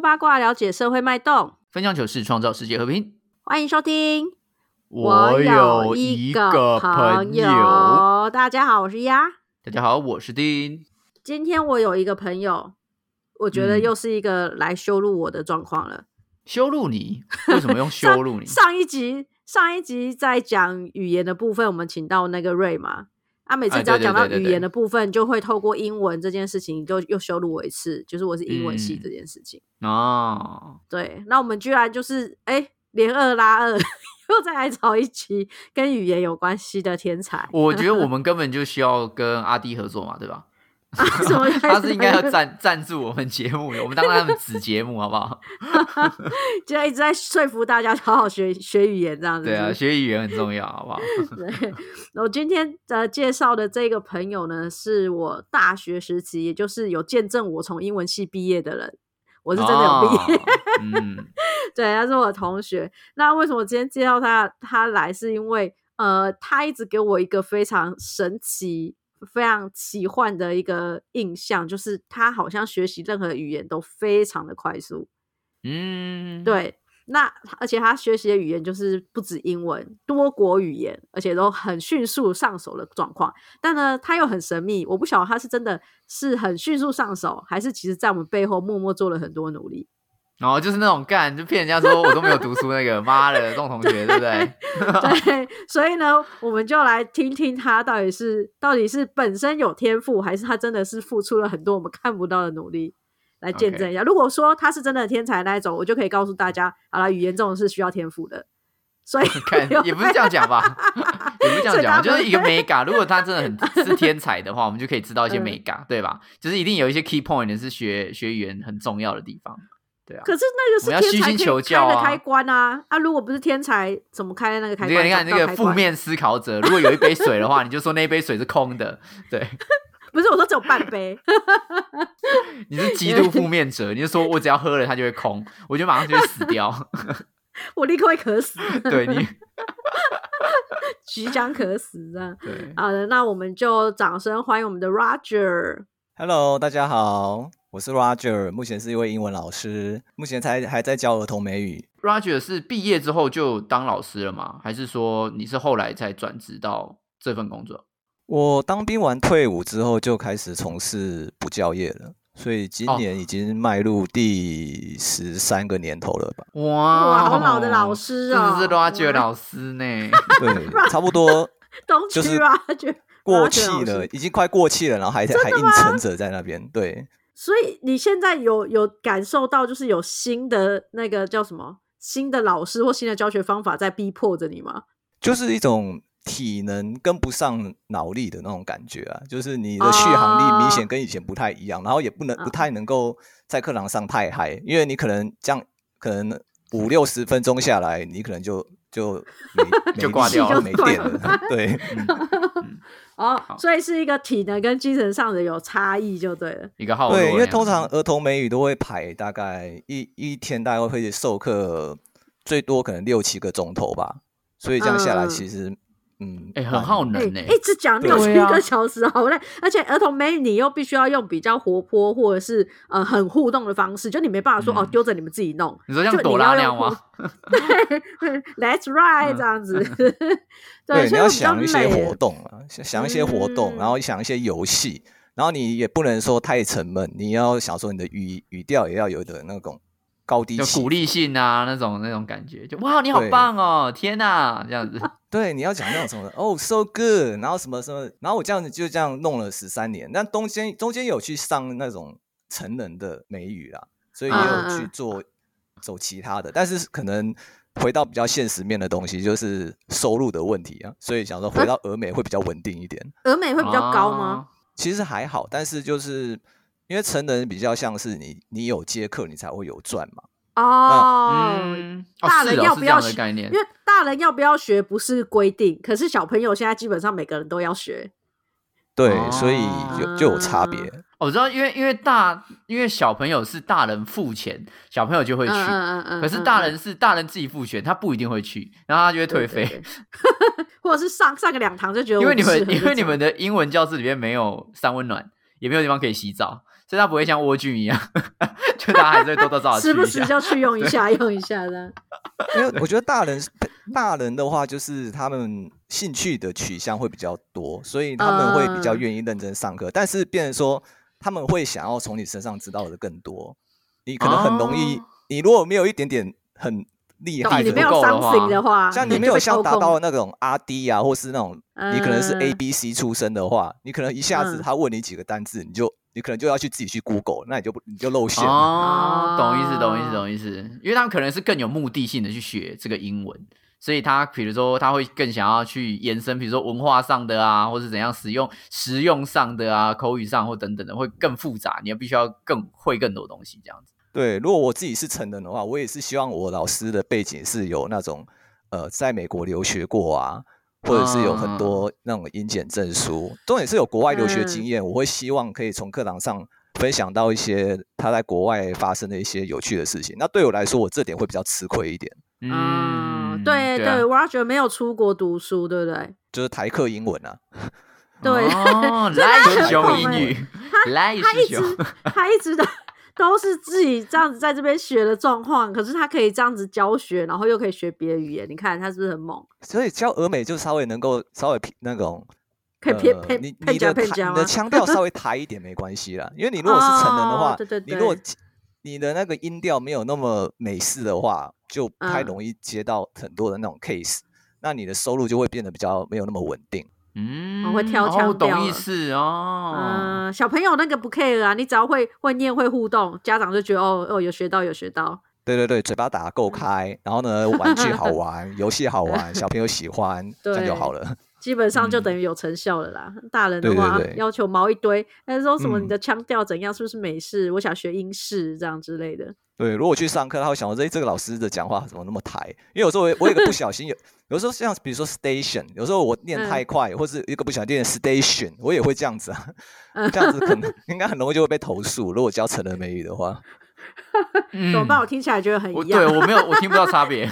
过八卦了解社会脉动，分享糗事，创造世界和平。欢迎收听。我有一个朋友，大家好，我是鸭。大家好，我是丁。今天我有一个朋友，我觉得又是一个来羞辱我的状况了。羞辱你？为什么用羞辱你？上一集，上一集在讲语言的部分，我们请到那个瑞嘛。他每次只要讲到语言的部分，就会透过英文这件事情，就又羞辱我一次，就是我是英文系这件事情。哦，对，那我们居然就是哎，连二拉二，又再来找一期跟语言有关系的天才。我觉得我 们根本就需要跟阿弟合作嘛，对吧？他是应该要赞赞助我们节目，我们当他们子节目好不好？就一直在说服大家好好学学语言这样子。对啊，学语言很重要，好不好？对。我今天呃介绍的这个朋友呢，是我大学时期，也就是有见证我从英文系毕业的人。我是真的有毕业。嗯。对，他是我同学。那为什么今天介绍他他来？是因为呃，他一直给我一个非常神奇。非常奇幻的一个印象，就是他好像学习任何语言都非常的快速。嗯，对。那而且他学习的语言就是不止英文，多国语言，而且都很迅速上手的状况。但呢，他又很神秘，我不晓得他是真的是很迅速上手，还是其实在我们背后默默做了很多努力。然后就是那种干，就骗人家说我都没有读书那个，妈的，这种同学对不对？对，所以呢，我们就来听听他到底是到底是本身有天赋，还是他真的是付出了很多我们看不到的努力，来见证一下。如果说他是真的天才那一种，我就可以告诉大家，好了，语言这种是需要天赋的。所以 看也不是这样讲吧，也不是这样讲，就是一个 mega。如果他真的很是天才的话，我们就可以知道一些 mega，对吧？就是一定有一些 key point 是学学语言很重要的地方。可是那个是天才可以开的开关啊！啊，如果不是天才，怎么开那个开关？你看那个负面思考者，如果有一杯水的话，你就说那杯水是空的。对，不是我说只有半杯。你是极度负面者，你就说我只要喝了它就会空，我就马上就会死掉。我立刻会渴死。对你即将渴死啊！对，好的，那我们就掌声欢迎我们的 Roger。Hello，大家好。我是 Roger，目前是一位英文老师，目前才还在教儿童美语。Roger 是毕业之后就当老师了吗？还是说你是后来才转职到这份工作？我当兵完退伍之后就开始从事补教业了，所以今年已经迈入第十三个年头了吧？哇，好老的老师啊！这是 Roger 老师呢？对，差不多，就是 Roger 过气了，已经快过气了，然后还还硬撑着在那边，对。所以你现在有有感受到，就是有新的那个叫什么新的老师或新的教学方法在逼迫着你吗？就是一种体能跟不上脑力的那种感觉啊，就是你的续航力明显跟以前不太一样，然后也不能不太能够在课堂上太嗨，因为你可能这样可能五六十分钟下来，你可能就就 就挂掉了，没电了，对。哦，所以是一个体能跟精神上的有差异就对了。一个号对，因为通常儿童美语都会排大概一一天大概会授课最多可能六七个钟头吧，所以这样下来其实。嗯，哎，很耗能呢，一直讲六七个小时，好累。而且儿童美语你又必须要用比较活泼或者是呃很互动的方式，就你没办法说哦丢着你们自己弄。你说像朵拉那样吗？对，Let's ride 这样子。对，你要想一些活动啊，想一些活动，然后想一些游戏，然后你也不能说太沉闷，你要想说你的语语调也要有点那种。高低鼓励性啊，那种那种感觉，就哇，你好棒哦，天哪，这样子。对，你要讲那种什么哦，so good，然后什么什么，然后我这样子就这样弄了十三年。那中间中间有去上那种成人的美语啦，所以也有去做走其他的，但是可能回到比较现实面的东西，就是收入的问题啊。所以想说回到俄美会比较稳定一点。俄美会比较高吗？其实还好，但是就是。因为成人比较像是你，你有接客，你才会有赚嘛。哦，大人要不要学？因为大人要不要学不是规定，可是小朋友现在基本上每个人都要学。对，所以有就有差别。我知道，因为因为大，因为小朋友是大人付钱，小朋友就会去。嗯可是大人是大人自己付钱，他不一定会去，然后他就会退费，或者是上上个两堂就觉得。因为你们因为你们的英文教室里面没有三温暖，也没有地方可以洗澡。所以他不会像蜗苣一样，就大家还是会多多少少时不时就去用一下，用一下的。因为我觉得大人大人的话，就是他们兴趣的取向会比较多，所以他们会比较愿意认真上课。但是，变成说他们会想要从你身上知道的更多，你可能很容易，你如果没有一点点很。厉害，你没有伤心的话，像你没有像达到那种阿 D 啊，或是那种你可能是 A B C 出身的话，你可能一下子他问你几个单字，你就你可能就要去自己去 Google，那你就你就露馅哦。懂意思，懂意思，懂意思。因为他们可能是更有目的性的去学这个英文，所以他比如说他会更想要去延伸，比如说文化上的啊，或是怎样使用实用上的啊，口语上或等等的会更复杂，你要必须要更会更多东西这样子。对，如果我自己是成人的话，我也是希望我老师的背景是有那种呃，在美国留学过啊，或者是有很多那种英检证书，重点是有国外留学经验。我会希望可以从课堂上分享到一些他在国外发生的一些有趣的事情。那对我来说，我这点会比较吃亏一点。嗯，对对，Roger 没有出国读书，对不对？就是台课英文啊。对，来修英语，来 他一直他一直的。都是自己这样子在这边学的状况，可是他可以这样子教学，然后又可以学别的语言，你看他是不是很猛？所以教俄美就稍微能够稍微那种，可以偏偏你你的你的腔调稍微 抬一点没关系啦，因为你如果是成人的话，你如果你的那个音调没有那么美式的话，就不太容易接到很多的那种 case，那你的收入就会变得比较没有那么稳定。嗯，我会挑腔调，懂意思哦。嗯，小朋友那个不 care 啊，你只要会会念会互动，家长就觉得哦哦有学到有学到。对对对，嘴巴打得够开，然后呢，玩具好玩，游戏好玩，小朋友喜欢，这样就好了。基本上就等于有成效了啦。大人的话要求毛一堆，还是说什么你的腔调怎样，是不是美式？我想学英式这样之类的。对，如果去上课，他会想说：“哎，这个老师的讲话怎么那么台？”因为有时候我我有个不小心有。有时候像比如说 station，有时候我念太快，或是一个不小心念 station，我也会这样子啊，这样子可能应该很容易就会被投诉。如果教成人美语的话，怎么办？我听起来觉得很一样。对我没有，我听不到差别。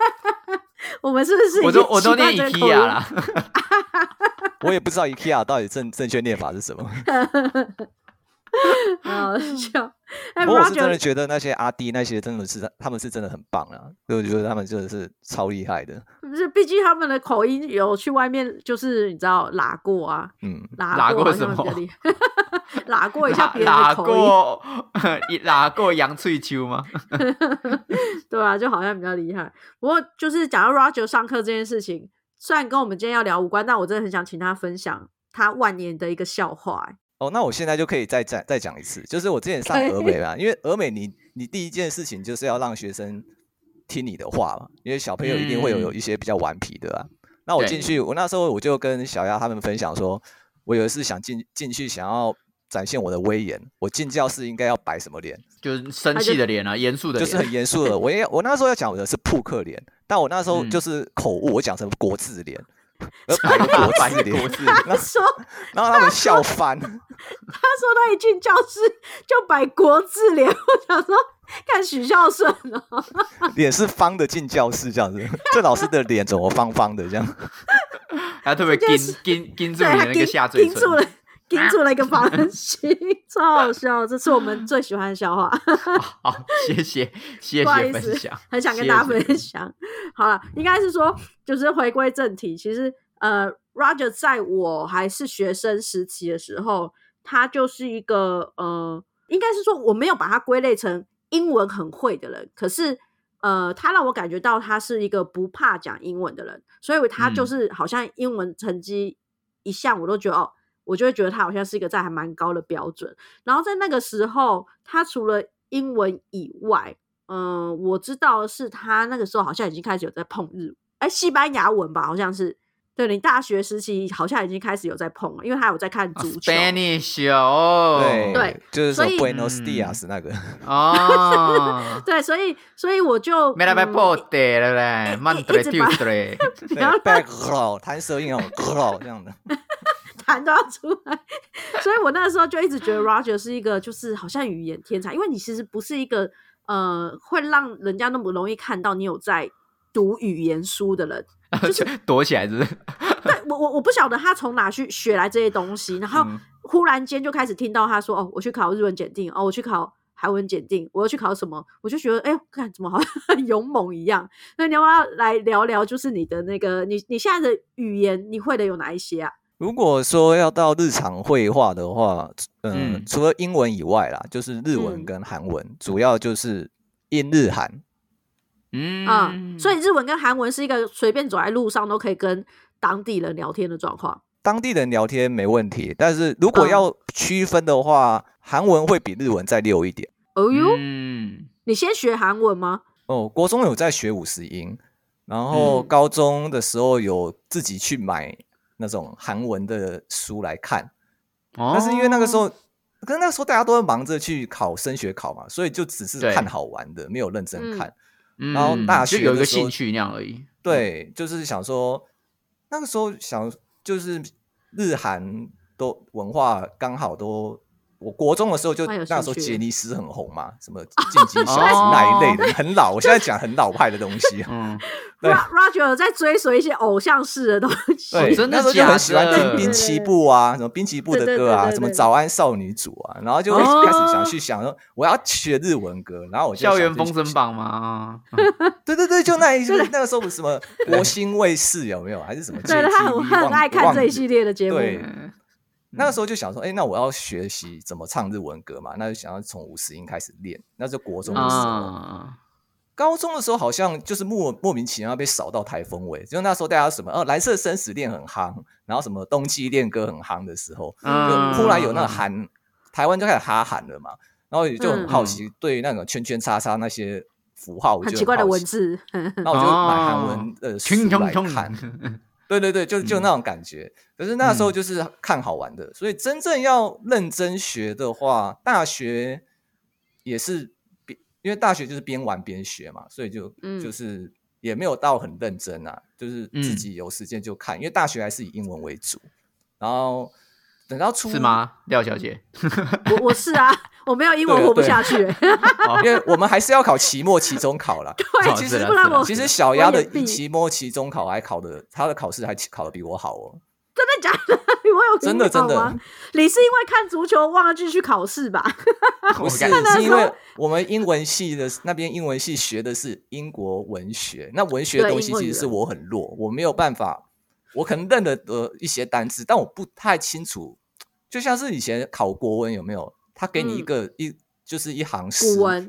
我们是不是？我都我都念 IKEA 啦。我也不知道 IKEA 到底正正确念法是什么。好笑。不过我是真的觉得那些阿弟那些真的是他们是真的很棒啊，所以我觉得他们真的是超厉害的。不是，毕竟他们的口音有去外面就是你知道拉过啊，嗯，拉过什么？拉过一下别人的口音，拉过杨翠秋吗？对啊，就好像比较厉害。不过就是讲到 Roger 上课这件事情，虽然跟我们今天要聊无关，但我真的很想请他分享他万年的一个笑话。哦，那我现在就可以再再再讲一次，就是我之前上俄美嘛，因为俄美你你第一件事情就是要让学生听你的话嘛，因为小朋友一定会有有一些比较顽皮的啊。那我进去，我那时候我就跟小丫他们分享说，我有一次想进进去想要展现我的威严，我进教室应该要摆什么脸？就是生气的脸啊，严肃的，就是很严肃的。我也我那时候要讲的是扑克脸，但我那时候就是口误，我讲成国字脸。摆国字脸，他说，然后他们笑翻。他说他一进教室就摆国字脸，我想说看许孝顺哦，脸是方的进教室这样子，这老师的脸怎么方方的这样？他特别盯盯盯住你那个下嘴唇，盯住了一个方形，超好笑。这是我们最喜欢的笑话。好，谢谢谢谢分享，很想跟大家分享。好了，应该是说，就是回归正题。其实，呃，Roger 在我还是学生时期的时候，他就是一个呃，应该是说我没有把他归类成英文很会的人，可是呃，他让我感觉到他是一个不怕讲英文的人，所以他就是好像英文成绩一向我都觉得哦。我就会觉得他好像是一个在还蛮高的标准，然后在那个时候，他除了英文以外，嗯，我知道是他那个时候好像已经开始有在碰日，哎，西班牙文吧，好像是。对你大学时期好像已经开始有在碰了，因为他有在看足球。Spanish 哦，对对，就是说 Buenos Dias 那个 哦，对，所以所以我就 没来被破的了嘞，慢对 back 弹舌音哦，这样的。弹都要出来，所以我那个时候就一直觉得 Roger 是一个就是好像语言天才，因为你其实不是一个呃会让人家那么容易看到你有在读语言书的人，就是 躲起来是。对我我我不晓得他从哪去学来这些东西，然后忽然间就开始听到他说哦，我去考日文检定，哦，我去考韩文检定，我要去考什么，我就觉得，哎呦，看怎么好像很勇猛一样。那你要不要来聊聊，就是你的那个，你你现在的语言你会的有哪一些啊？如果说要到日常会话的话，嗯，除了英文以外啦，就是日文跟韩文，主要就是英日韩。嗯，啊所以日文跟韩文是一个随便走在路上都可以跟当地人聊天的状况。当地人聊天没问题，但是如果要区分的话，韩文会比日文再溜一点。哦哟，你先学韩文吗？哦，国中有在学五十音，然后高中的时候有自己去买那种韩文的书来看。哦，但是因为那个时候，可是那个时候大家都在忙着去考升学考嘛，所以就只是看好玩的，没有认真看。然后大学有一个兴趣那样而已。对，就是想说，那个时候想就是。日韩都文化刚好都，我国中的时候就那时候杰尼斯很红嘛，什么晋级小子那一类的，很老。我现在讲很老派的东西。嗯对，Roger 在追随一些偶像式的东西。对，那时候就很喜欢听滨崎步啊，什么滨崎步的歌啊，什么早安少女组啊，然后就会开始想去想说我要学日文歌，然后我就校园封神榜嘛。对对对，就那一 那个时候什么国新卫视有没有，还是什么？对，他很很爱看这一系列的节目。那个时候就想说，哎，那我要学习怎么唱日文歌嘛？那就想要从五十音开始练。那是国中的时候，高中的时候好像就是莫莫名其妙被扫到台风尾。就那时候大家什么，哦，蓝色生死恋很夯，然后什么冬季恋歌很夯的时候，就忽然有那个韩台湾就开始哈韩了嘛。然后也就很好奇，对那个圈圈叉叉那些符号，很奇怪的文字，那我就买韩文的书来看。对对对，就就那种感觉。可是那时候就是看好玩的，所以真正要认真学的话，大学也是边，因为大学就是边玩边学嘛，所以就就是也没有到很认真啊，就是自己有时间就看，因为大学还是以英文为主。然后等到初是吗，廖小姐？我我是啊，我没有英文活不下去，因为我们还是要考期末、期中考啦。对，其实不其实小丫的期末、期中考还考的，他的考试还考的比我好哦。真的假的？我有真的真的？你是因为看足球忘了继续考试吧？不是，是因为我们英文系的那边英文系学的是英国文学，那文学的东西其实是我很弱，我没有办法，我可能认得得一些单词，但我不太清楚。就像是以前考国文有没有？他给你一个一就是一行诗，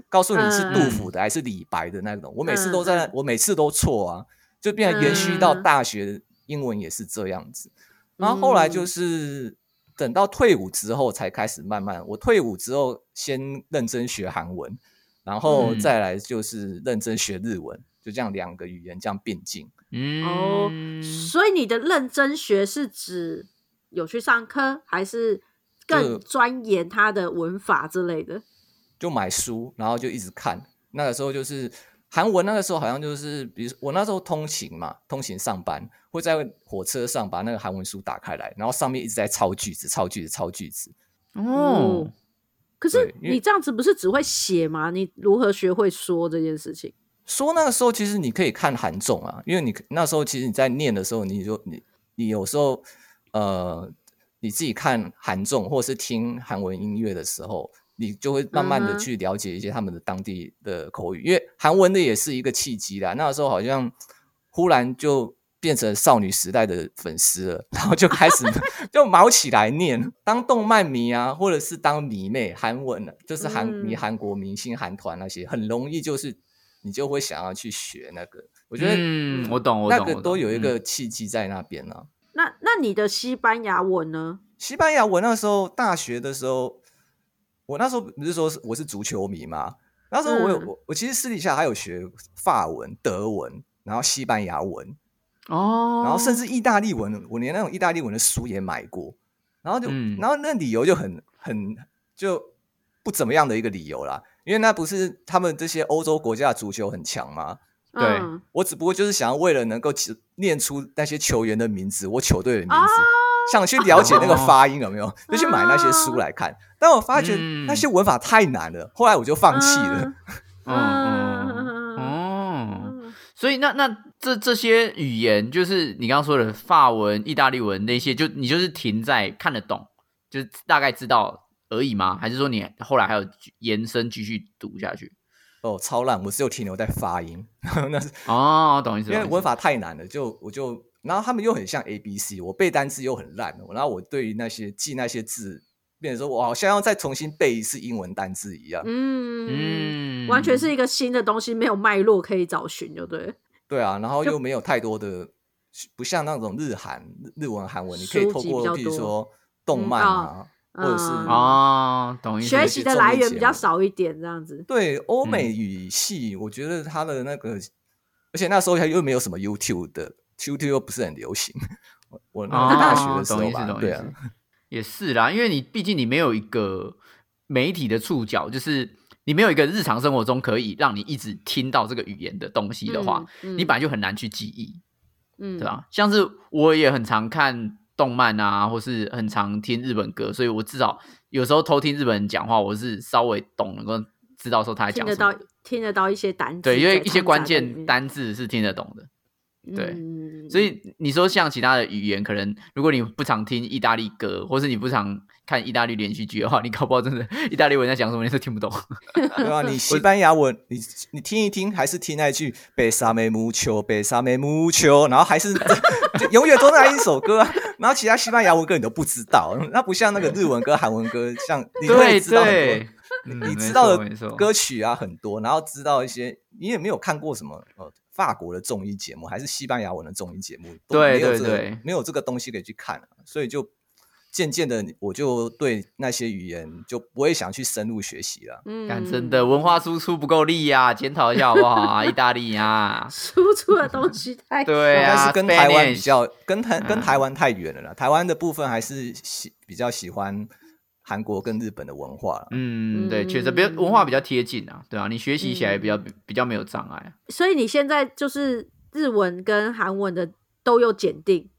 告诉你是杜甫的还是李白的那种，我每次都在，我每次都错啊，就变成延续到大学英文也是这样子。然后后来就是等到退伍之后，才开始慢慢。我退伍之后，先认真学韩文，然后再来就是认真学日文，就这样两个语言这样并进。嗯，哦，所以你的认真学是指有去上课，还是更钻研他的文法之类的？就买书，然后就一直看。那个时候就是。韩文那个时候好像就是，比如我那时候通勤嘛，通勤上班会在火车上把那个韩文书打开来，然后上面一直在抄句子、抄句子、抄句子。哦，可是你这样子不是只会写吗？你如何学会说这件事情？说那个时候其实你可以看韩综啊，因为你那时候其实你在念的时候，你就你你有时候呃你自己看韩综或者是听韩文音乐的时候。你就会慢慢的去了解一些他们的当地的口语，因为韩文的也是一个契机啦。那个时候好像忽然就变成少女时代的粉丝了，然后就开始 就毛起来念，当动漫迷啊，或者是当迷妹，韩文就是韩迷韩国明星、韩团那些，很容易就是你就会想要去学那个。我觉得，嗯，我懂，我懂，那个都有一个契机在那边呢。那那你的西班牙文呢？西班牙文那时候大学的时候。我那时候不是说我是足球迷吗？那时候我有我我其实私底下还有学法文、德文，然后西班牙文哦，然后甚至意大利文，我连那种意大利文的书也买过。然后就然后那理由就很很就不怎么样的一个理由啦，因为那不是他们这些欧洲国家的足球很强吗？对。我只不过就是想要为了能够念出那些球员的名字，我球队的名字。想去了解那个发音有没有，就去买那些书来看。但我发觉那些文法太难了，后来我就放弃了。嗯。哦，所以那那这这些语言，就是你刚刚说的法文、意大利文那些，就你就是停在看得懂，就是大概知道而已吗？还是说你后来还有延伸继续读下去？哦，超烂！我只有停留在发音，那是哦，懂意思。因为文法太难了，就我就，然后他们又很像 A B C，我背单词又很烂，然后我对于那些记那些字，变成说我好像要再重新背一次英文单字一样。嗯嗯，完全是一个新的东西，没有脉络可以找寻，就对。对啊，然后又没有太多的，不像那种日韩日文韩文，你可以透过比如说动漫啊。或者是啊，懂意思。学习的来源比较少一点，这样子。对，欧美语系，我觉得它的那个，而且那时候还又没有什么 YouTube 的，YouTube 又不是很流行。我那大学的时候吧，对啊，也是啦，因为你毕竟你没有一个媒体的触角，就是你没有一个日常生活中可以让你一直听到这个语言的东西的话，你本来就很难去记忆，嗯，对吧？像是我也很常看。动漫啊，或是很常听日本歌，所以我至少有时候偷听日本人讲话，我是稍微懂，能够知道说他在讲什么。听得到，听得到一些单字。对，因为一些关键单字是听得懂的。对，所以你说像其他的语言，可能如果你不常听意大利歌，或是你不常看意大利连续剧的话，你搞不好真的意大利文在讲什么你都听不懂。对啊，你西班牙文，你你听一听，还是听那句贝萨梅木丘，贝萨梅木丘，然后还是 永远都那一首歌，然后其他西班牙文歌你都不知道，那不像那个日文歌、韩文歌，像 你会知道很多，你知道的歌曲啊很多，然后知道一些，你也没有看过什么呃。法国的综艺节目还是西班牙文的综艺节目，对对对，没有这个东西可以去看，所以就渐渐的，我就对那些语言就不会想去深入学习了。嗯，真的文化输出不够力呀，检讨一下好不好啊？意大利啊，输出的东西太对啊，是跟台湾比较，跟台跟台湾太远了啦。台湾的部分还是喜比较喜欢。韩国跟日本的文化，嗯，对，确实比较文化比较贴近啊，对啊，你学习起来比较比较没有障碍。所以你现在就是日文跟韩文的都有检定。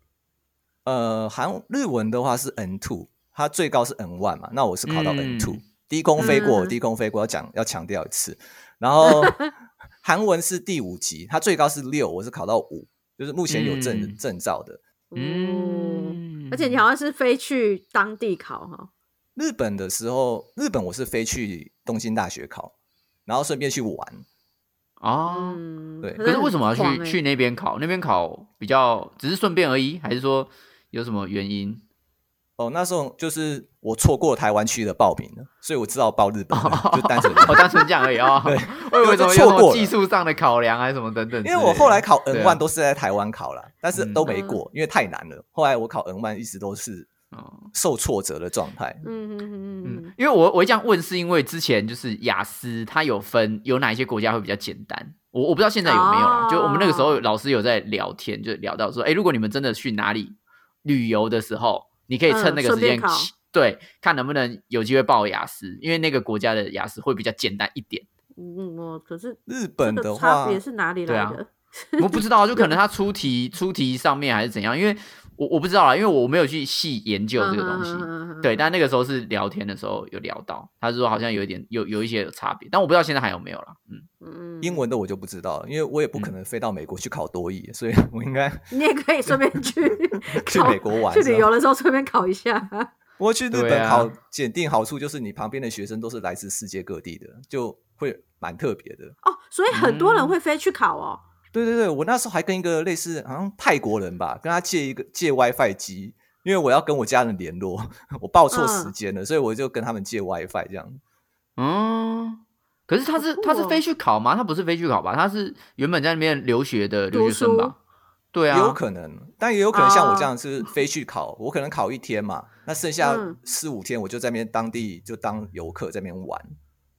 呃，韩日文的话是 N two，它最高是 N one 嘛，那我是考到 N two，低空飞过，低空飞过要讲要强调一次。然后 韩文是第五级，它最高是六，我是考到五，就是目前有证证照的。嗯，而且你好像是飞去当地考哈。日本的时候，日本我是飞去东京大学考，然后顺便去玩啊。对，可是为什么要去去那边考？那边考比较只是顺便而已，还是说有什么原因？哦，那时候就是我错过台湾区的报名了，所以我知道报日本，就单纯哦，单纯这样而已哦。对，为什么错过技术上的考量还是什么等等？因为我后来考 N one 都是在台湾考了，但是都没过，因为太难了。后来我考 N one 一直都是。受挫折的状态。嗯嗯嗯嗯，因为我我这样问，是因为之前就是雅思，它有分有哪一些国家会比较简单。我我不知道现在有没有，就我们那个时候老师有在聊天，就聊到说，哎，如果你们真的去哪里旅游的时候，你可以趁那个时间，对，看能不能有机会报雅思，因为那个国家的雅思会比较简单一点。嗯我，可是日本的话，差别是哪里来的？我不知道，就 可能他出题出题上面还是怎样，因为。我我不知道啦，因为我没有去细研究这个东西。对，但那个时候是聊天的时候有聊到，他说好像有一点有有一些差别，但我不知道现在还有没有了。嗯嗯，英文的我就不知道了，因为我也不可能飞到美国去考多译，所以我应该 你也可以顺便去 去美国玩，去旅游的时候顺便考一下。不过去日本考检定好处就是你旁边的学生都是来自世界各地的，就会蛮特别的哦。所以很多人会飞去考哦。对对对，我那时候还跟一个类似好像泰国人吧，跟他借一个借 WiFi 机，因为我要跟我家人联络，我报错时间了，所以我就跟他们借 WiFi 这样。嗯，可是他是他是飞去考吗？他不是飞去考吧？他是原本在那边留学的留学生吧？对啊，有可能，但也有可能像我这样是飞去考，我可能考一天嘛，那剩下四五天我就在那边当地就当游客在那边玩。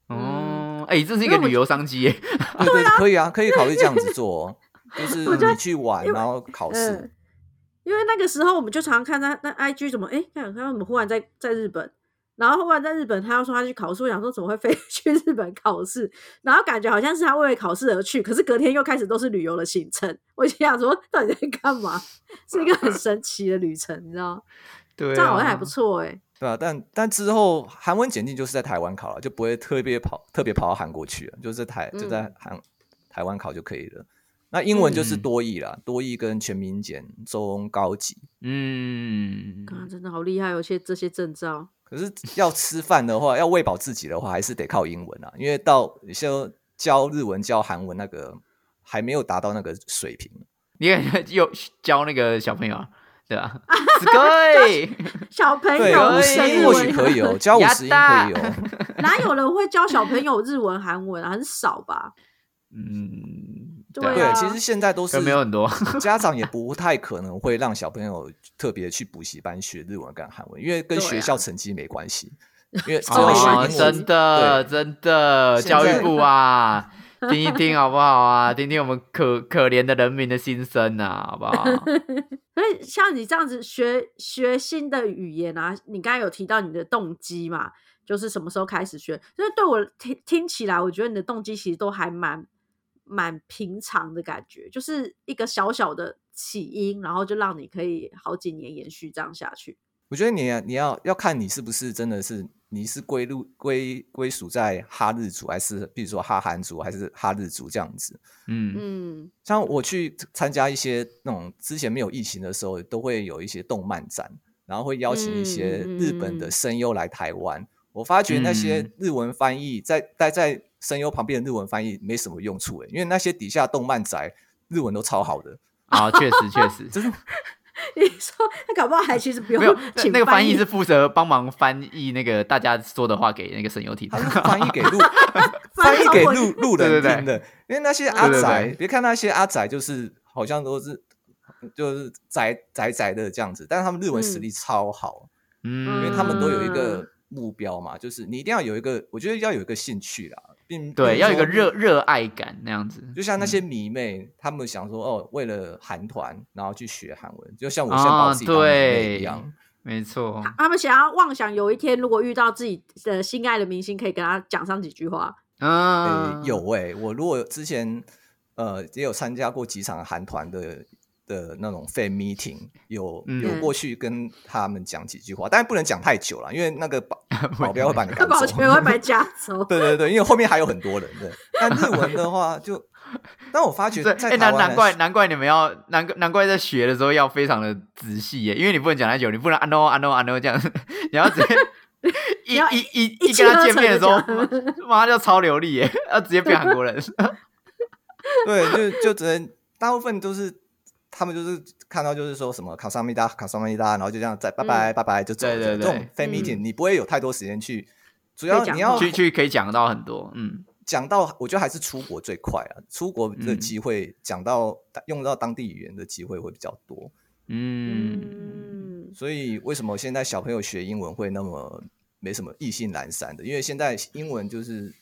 哦，哎，这是一个旅游商机耶，对对，可以啊，可以考虑这样子做，就是你去玩，然后考试。因为那个时候我们就常看那那 IG 怎么，哎，看看我们忽然在在日本，然后后来在日本，他要说他去考试，我想说怎么会飞 去日本考试，然后感觉好像是他为了考试而去，可是隔天又开始都是旅游的行程，我就想说到底在干嘛？是一个很神奇的旅程，你知道？对，这样好像还不错哎。对啊，但但之后韩文检定就是在台湾考了，就不会特别跑特别跑到韩国去了，就是台就在韩台湾考就可以了。那英文就是多译了，多译跟全民检、中高级。嗯，啊真的好厉害，有些这些证照。可是要吃饭的话，要喂饱自己的话，还是得靠英文啊。因为到你像教日文、教韩文那个还没有达到那个水平。你也有教那个小朋友啊，对吧？对，小朋友英或许可以哦，教五十音可以哦。哪有人会教小朋友日文、韩文？很少吧？嗯，对，其实现在都是没有很多 家长也不太可能会让小朋友特别去补习班学日文跟韩文，因为跟学校成绩没关系。因为哦，真的真的，教育部啊。听一听好不好啊？听听我们可可怜的人民的心声啊，好不好？所以像你这样子学学新的语言啊，你刚才有提到你的动机嘛？就是什么时候开始学？就是对我听听起来，我觉得你的动机其实都还蛮蛮平常的感觉，就是一个小小的起因，然后就让你可以好几年延续这样下去。我觉得你你要要看你是不是真的是。你是归入归归属在哈日族，还是比如说哈韩族，还是哈日族这样子？嗯嗯，像我去参加一些那种之前没有疫情的时候，都会有一些动漫展，然后会邀请一些日本的声优来台湾。我发觉那些日文翻译在待在声优旁边的日文翻译没什么用处诶，因为那些底下动漫宅日文都超好的啊，确实确实，真的。你说那搞不好还其实不用，没有那个翻译是负责帮忙翻译那个大家说的话给那个声优听，翻译给路 翻译给路路人听的。因为那些阿仔，别看那些阿仔，就是好像都是就是宅宅宅的这样子，但是他们日文实力超好，嗯，因为他们都有一个目标嘛，就是你一定要有一个，我觉得要有一个兴趣啦。对，要有一个热热爱感那样子，就像那些迷妹，他们想说哦，为了韩团，然后去学韩文，就像我现在把自己当迷妹一样，没错。他们想要妄想有一天，如果遇到自己的心爱的明星，可以跟他讲上几句话。嗯，有哎，我如果之前呃也有参加过几场韩团的。的那种 fan meeting 有有过去跟他们讲几句话，但是不能讲太久了，因为那个保 保镖会把你赶走，保镖会把你夹走。对对对，因为后面还有很多人。对，但日文的话，就但我发觉在难难怪难怪你们要难难怪在学的时候要非常的仔细耶，因为你不能讲太久，你不能啊 no 啊 no 啊 no 这样，你要直接 一一一一跟他见面的时候，马上就超流利耶，要直接变韩国人。对，就就只能大部分都是。他们就是看到就是说什么卡萨米达卡萨米达，然后就这样再拜拜拜拜就走。这种 fan meeting 你不会有太多时间去，主要你要去去可以讲到很多，嗯，讲到我觉得还是出国最快啊，出国的机会讲到用到当地语言的机会会比较多，嗯，所以为什么现在小朋友学英文会那么没什么意兴阑珊的？因为现在英文就是。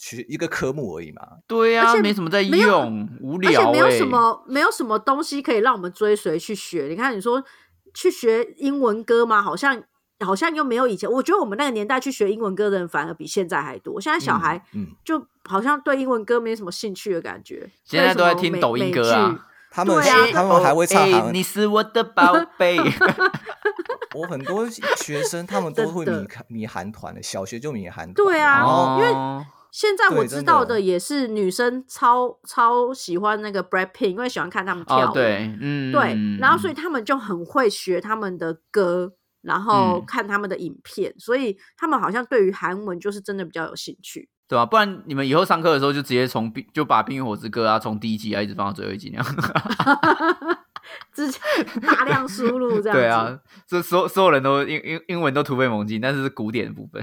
学一个科目而已嘛，对呀，没什么在用，无聊，而且没有什么，没有什么东西可以让我们追随去学。你看，你说去学英文歌吗？好像好像又没有以前。我觉得我们那个年代去学英文歌的人反而比现在还多。现在小孩，嗯，就好像对英文歌没什么兴趣的感觉。现在都在听抖音歌啊，他们他们还会唱《你是我的宝贝 》。我很多学生他们都会迷迷韩团的，小学就迷韩团。对啊，因为。现在我知道的也是女生超超喜欢那个 Blackpink，因为喜欢看他们跳舞。对，嗯，对，然后所以他们就很会学他们的歌，然后看他们的影片，所以他们好像对于韩文就是真的比较有兴趣，对吧？不然你们以后上课的时候就直接从冰就把《冰与火之歌》啊，从第一集啊一直放到最后一集那样。之前大量输入这样，对啊，这所所有人都英英英文都突飞猛进，但是是古典的部分。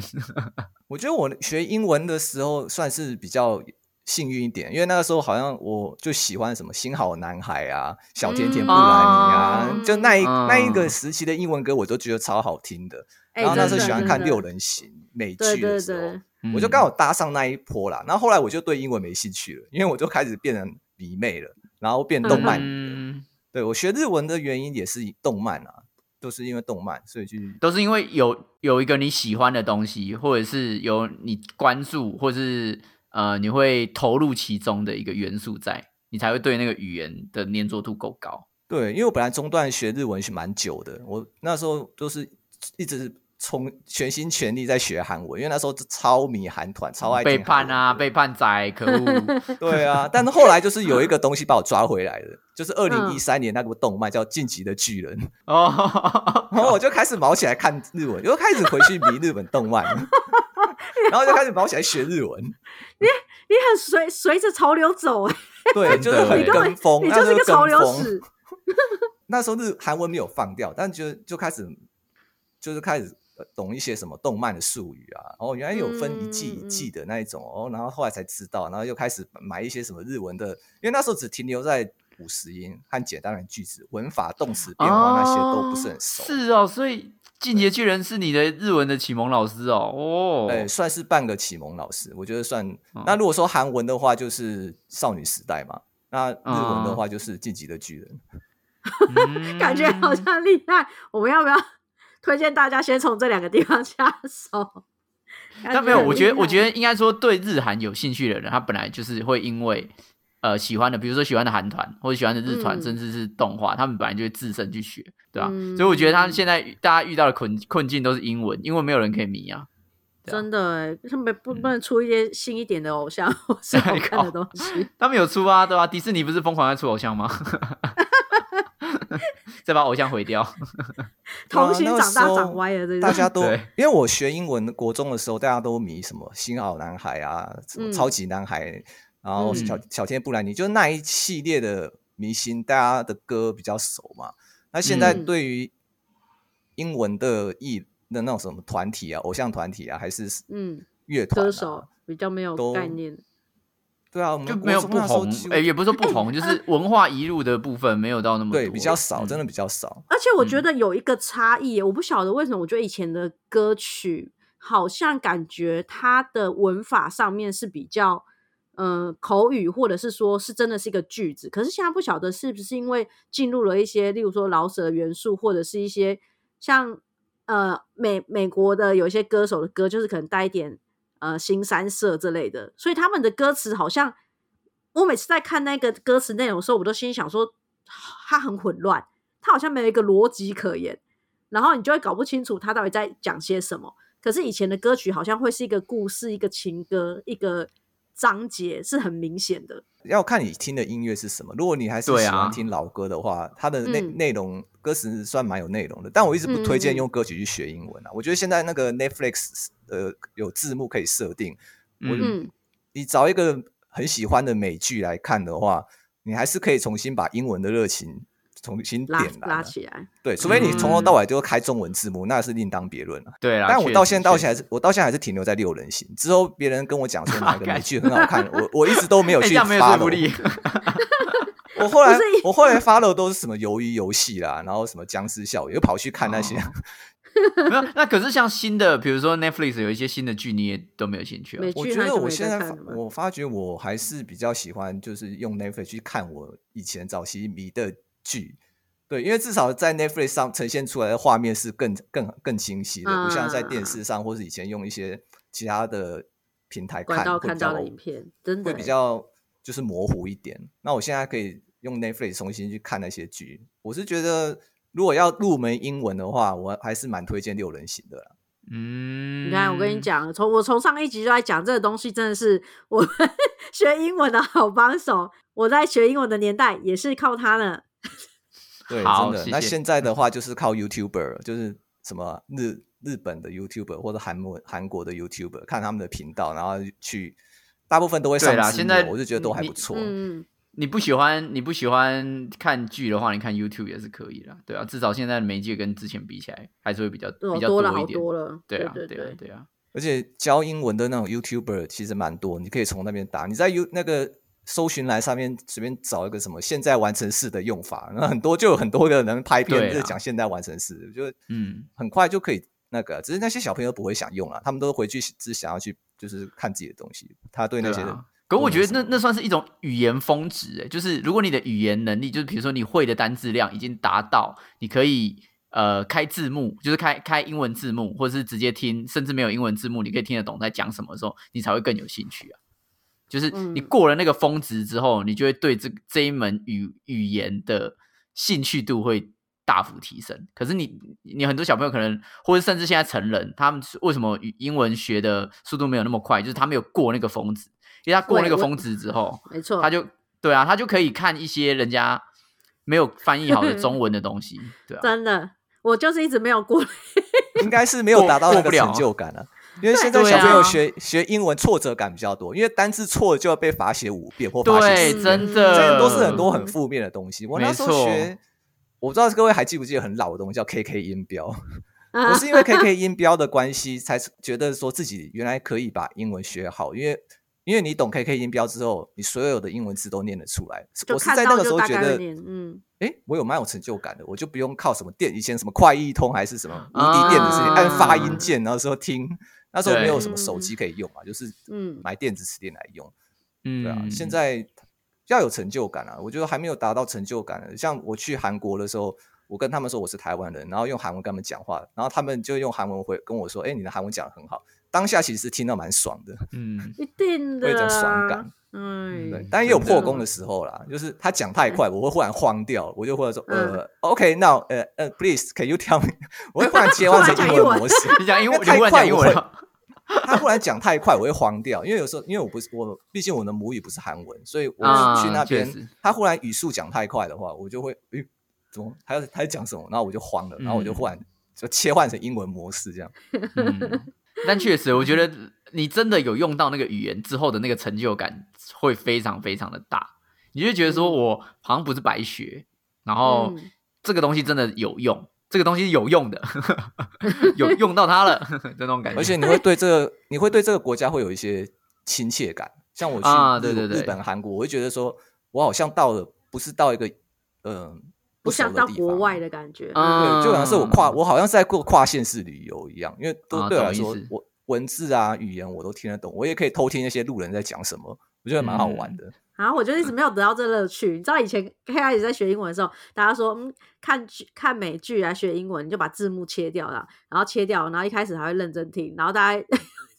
我觉得我学英文的时候算是比较幸运一点，因为那个时候好像我就喜欢什么新好男孩啊、小甜甜布兰妮啊，就那一那一个时期的英文歌，我都觉得超好听的。然后那时候喜欢看六人行美剧的时候，我就刚好搭上那一波啦。然后后来我就对英文没兴趣了，因为我就开始变成迷妹了，然后变动漫。对我学日文的原因也是动漫啊，都是因为动漫，所以去都是因为有有一个你喜欢的东西，或者是有你关注，或是呃你会投入其中的一个元素在，你才会对那个语言的粘着度够高。对，因为我本来中段学日文是蛮久的，我那时候都是一直冲全心全力在学韩文，因为那时候超迷韩团，超爱背叛啊，背叛仔，可恶。对啊，但是后来就是有一个东西把我抓回来了，就是二零一三年那部动漫叫《晋级的巨人》哦，然后我就开始毛起来看日文，又开始回去迷日本动漫，然后就开始毛起来学日文。你你很随随着潮流走哎，对，就是很跟风，你就是一个潮流史。那时候日韩文没有放掉，但就就开始就是开始懂一些什么动漫的术语啊，哦，原来有分一季一季的那一种哦，然后后来才知道，然后又开始买一些什么日文的，因为那时候只停留在五十音和简单的句子，文法、动词变化那些都不是很熟。是哦，所以进阶巨人是你的日文的启蒙老师哦，哦，哎，算是半个启蒙老师，我觉得算。那如果说韩文的话，就是少女时代嘛，那日文的话就是晋级的巨人。感觉好像厉害，我们要不要推荐大家先从这两个地方下手？那没有，我觉得，我觉得应该说，对日韩有兴趣的人，他本来就是会因为呃喜欢的，比如说喜欢的韩团或者喜欢的日团，甚至是动画，他们本来就会自身去学，对吧？所以我觉得他现在大家遇到的困困境都是英文，因为没有人可以迷啊。真的哎，他们不不能出一些新一点的偶像好看的东西？他们有出啊，对吧？迪士尼不是疯狂在出偶像吗？再把偶像毁掉，童心长大长歪了。这大家都因为我学英文国中的时候，大家都迷什么新奥男孩啊，什么超级男孩，然后小小天布兰妮，就那一系列的明星，大家的歌比较熟嘛。那现在对于英文的艺的那种什么团体啊，偶像团体啊，还是嗯乐团歌手比较没有概念。对啊，就没有不红，哎，也不是说不 红，就是文化遗入的部分没有到那么对，比较少，真的比较少。而且我觉得有一个差异，我不晓得为什么，我觉得以前的歌曲好像感觉它的文法上面是比较嗯口语，或者是说是真的是一个句子。可是现在不晓得是不是因为进入了一些，例如说老舍的元素，或者是一些像呃美美国的有一些歌手的歌，就是可能带一点。呃，新三社这类的，所以他们的歌词好像，我每次在看那个歌词内容的时候，我都心想说，它很混乱，它好像没有一个逻辑可言，然后你就会搞不清楚他到底在讲些什么。可是以前的歌曲好像会是一个故事，一个情歌，一个。章节是很明显的，要看你听的音乐是什么。如果你还是喜欢听老歌的话，它的内内容歌词算蛮有内容的。但我一直不推荐用歌曲去学英文啊。我觉得现在那个 Netflix 呃有字幕可以设定，嗯，你找一个很喜欢的美剧来看的话，你还是可以重新把英文的热情。重新点拉起来，对，除非你从头到尾都开中文字幕，那是另当别论了。对但我到现在到现在是，我到现在还是停留在六人行。之后别人跟我讲说哪个 美剧很好看，我 我一直都没有去发努力。我后来我后来发的都是什么鱿鱼游戏啦，然后什么僵尸校，又跑去看那些。没有，那可是像新的，比如说 Netflix 有一些新的剧，你也都没有兴趣啊？我觉得我现在我发觉我还是比较喜欢，就是用 Netflix 去看我以前早期迷的。剧，对，因为至少在 Netflix 上呈现出来的画面是更更更清晰的，不像在电视上或是以前用一些其他的平台看看到的影片，真的会比较就是模糊一点。那我现在可以用 Netflix 重新去看那些剧，我是觉得如果要入门英文的话，我还是蛮推荐六人行的。嗯，你看，我跟你讲，从我从上一集就在讲这个东西，真的是我 学英文的好帮手。我在学英文的年代也是靠它呢。对，真的。那现在的话，就是靠 YouTuber，就是什么日日本的 YouTuber 或者韩国韩国的 YouTuber，看他们的频道，然后去，大部分都会上啦。现在我就觉得都还不错。嗯，你不喜欢你不喜欢看剧的话，你看 YouTube 也是可以的。对啊，至少现在的媒介跟之前比起来，还是会比较比较多一点。多了，对啊，对啊，对啊。而且教英文的那种 YouTuber 其实蛮多，你可以从那边打。你在 U 那个。搜寻栏上面随便找一个什么现在完成式的用法，那很多就有很多个人拍片就是讲现在完成式，就嗯很快就可以那个，只是那些小朋友不会想用啊，他们都回去只想要去就是看自己的东西，他对那些。可我觉得那那算是一种语言峰值诶，就是如果你的语言能力，就是比如说你会的单字量已经达到，你可以呃开字幕，就是开开英文字幕，或者是直接听，甚至没有英文字幕，你可以听得懂在讲什么的时候，你才会更有兴趣啊。就是你过了那个峰值之后，你就会对这这一门语语言的兴趣度会大幅提升。可是你你很多小朋友可能，或者甚至现在成人，他们为什么英文学的速度没有那么快？就是他没有过那个峰值，因为他过那个峰值之后，没错，他就对啊，他就可以看一些人家没有翻译好的中文的东西，对啊，真的，我就是一直没有过，应该是没有达到那个成就感啊。因为现在小朋友学学英文挫折感比较多，因为单字错了就要被罚写五遍或罚写对，真的，这都是很多很负面的东西。我那时候学，我不知道各位还记不记得很老的东西叫 KK 音标。我是因为 KK 音标的关系，才觉得说自己原来可以把英文学好。因为因为你懂 KK 音标之后，你所有的英文字都念得出来。我是在那个时候觉得，嗯，哎，我有蛮有成就感的，我就不用靠什么电，以前什么快译通还是什么无敌电的事情，按发音键，然后说听。那时候没有什么手机可以用嘛，就是嗯买电子词典来用，嗯，对啊。现在要有成就感啊，我觉得还没有达到成就感。像我去韩国的时候，我跟他们说我是台湾人，然后用韩文跟他们讲话，然后他们就用韩文回跟我说：“哎，你的韩文讲的很好。”当下其实听到蛮爽的，嗯，一定的，会种爽感，嗯，对。但也有破功的时候啦，就是他讲太快，我会忽然慌掉，我就或者说呃，OK，now，呃呃，please，can you tell me？我会忽然切换成英文模式，你讲英文太快，英文。他忽然讲太快，我会慌掉，因为有时候因为我不是我，毕竟我的母语不是韩文，所以我去那边，他忽然语速讲太快的话，我就会诶，怎么他要他在讲什么？然后我就慌了，然后我就忽然就切换成英文模式这样。但确实，我觉得你真的有用到那个语言之后的那个成就感会非常非常的大，你就觉得说我好像不是白学，然后这个东西真的有用。这个东西有用的，有用到它了，这种感觉。而且你会对这个，你会对这个国家会有一些亲切感。像我去日本、韩国，我会觉得说，我好像到了，不是到一个，嗯，不像到国外的感觉。对，就好像是我跨，我好像是在过跨县市旅游一样。因为都对我来说，我文字啊、语言我都听得懂，我也可以偷听那些路人在讲什么，我觉得蛮好玩的。然后，我就一直没有得到这乐趣。你知道以前开始在学英文的时候，大家说，嗯，看剧看美剧来学英文，你就把字幕切掉了，然后切掉，然后一开始还会认真听，然后大家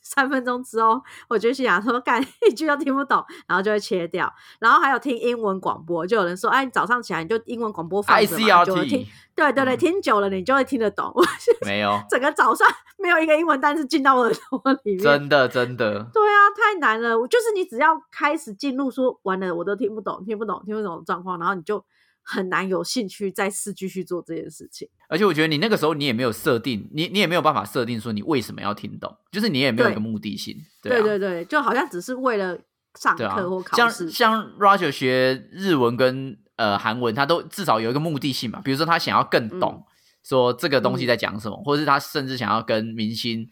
三分钟之后，我就心想说，干一句都听不懂，然后就会切掉。然后还有听英文广播，就有人说，哎，你早上起来你就英文广播放着嘛，就听。对对对，听久了你就会听得懂。我没有，整个早上没有一个英文单词进到我的耳里面。真的真的。对啊，太难了。就是你只要开始进入说完了，我都听不懂，听不懂，听不懂的状况，然后你就很难有兴趣再次继续做这件事情。而且我觉得你那个时候你也没有设定，你你也没有办法设定说你为什么要听懂，就是你也没有一个目的性。对对对，就好像只是为了上课或考试。像像 Roger 学日文跟。呃，韩文他都至少有一个目的性嘛，比如说他想要更懂说这个东西在讲什么，或者是他甚至想要跟明星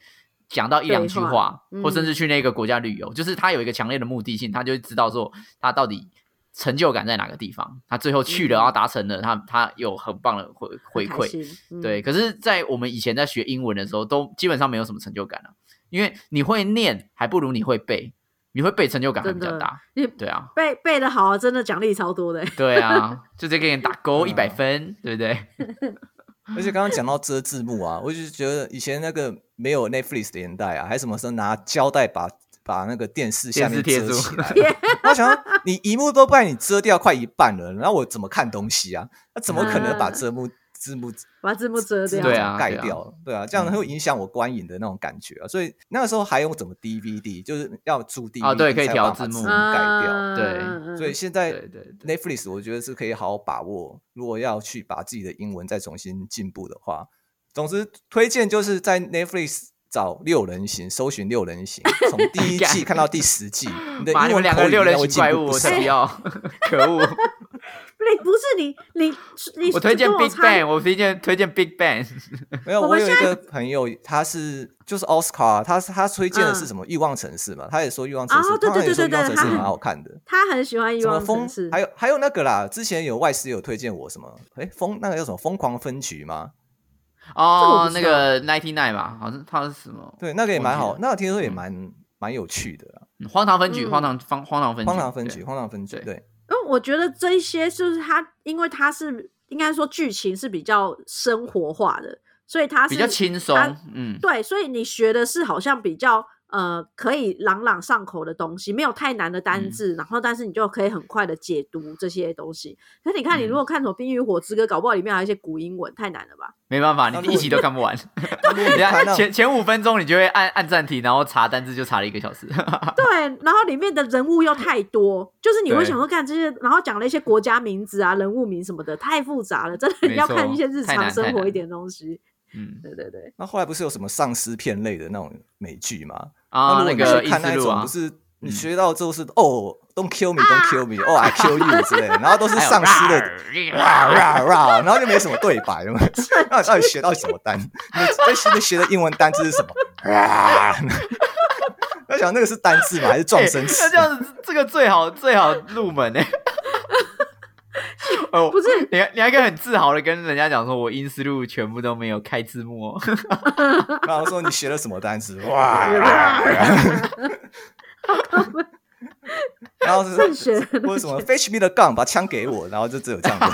讲到一两句话，或甚至去那个国家旅游，就是他有一个强烈的目的性，他就知道说他到底成就感在哪个地方，他最后去了，然后达成了，他他有很棒的回回馈，对。可是，在我们以前在学英文的时候，都基本上没有什么成就感了，因为你会念还不如你会背。你会背成就感还比较大，对啊，背背的好啊，真的奖励超多的。对啊，就接给你打勾一百分，对不对？而且刚刚讲到遮字幕啊，我就觉得以前那个没有 Netflix 的年代啊，还什么时候拿胶带把把那个电视下面遮起来？我想你一幕都被你遮掉快一半了，然后我怎么看东西啊？那怎么可能把遮幕？字幕把字幕遮掉，对啊，盖掉，对啊，这样会影响我观影的那种感觉啊。所以那个时候还用怎么 DVD，就是要注 DVD 啊，对，可以调字幕盖掉，对。所以现在 Netflix 我觉得是可以好好把握，如果要去把自己的英文再重新进步的话，总之推荐就是在 Netflix。找六人行，搜寻六人行，从第一季看到第十季，你的英文两个六人行怪物，我才不要，可恶！你不是你你你，我推荐 Big Bang，我推荐推荐 Big Bang。没有，我有一个朋友，他是就是奥斯卡，他他推荐的是什么欲望城市嘛？他也说欲望城市，对对对对对，城市蛮好看的。他很喜欢欲望城市，还有还有那个啦，之前有外师有推荐我什么？哎，疯那个叫什么疯狂分局吗？哦，那个 ninety nine 吧，好像它是什么？对，那个也蛮好，那个听说也蛮蛮有趣的。荒唐分局，荒唐荒荒唐分局，荒唐分局，荒唐分局。对，因为我觉得这一些就是它，因为它是应该说剧情是比较生活化的，所以它是比较轻松。嗯，对，所以你学的是好像比较呃，可以朗朗上口的东西，没有太难的单字，然后但是你就可以很快的解读这些东西。可是你看，你如果看什么《冰与火之歌》，搞不好里面还有一些古英文，太难了吧？没办法，你第一集都看不完。前前五分钟你就会按按暂停，然后查单字就查了一个小时。对，然后里面的人物又太多，就是你会想说看这些，然后讲了一些国家名字啊、人物名什么的，太复杂了，真的你要看一些日常生活一点东西。嗯，对对对。那后来不是有什么丧尸片类的那种美剧吗？啊，那个看那种不是你学到之后是哦，Don't kill me，Don't kill me，哦，I kill you 之类，然后都是丧尸的，哇哇哇，然后就没什么对白了。那到底学到什么单？你新的学的英文单字是什么？我想那个是单字吗？还是撞声词？那这样子，这个最好最好入门呢。哦，不是，你你还可以很自豪的跟人家讲说，我英思路全部都没有开字幕。然后说你学了什么单词？哇！然后是或者什么 fetch me the gun，把枪给我，然后就只有这样子。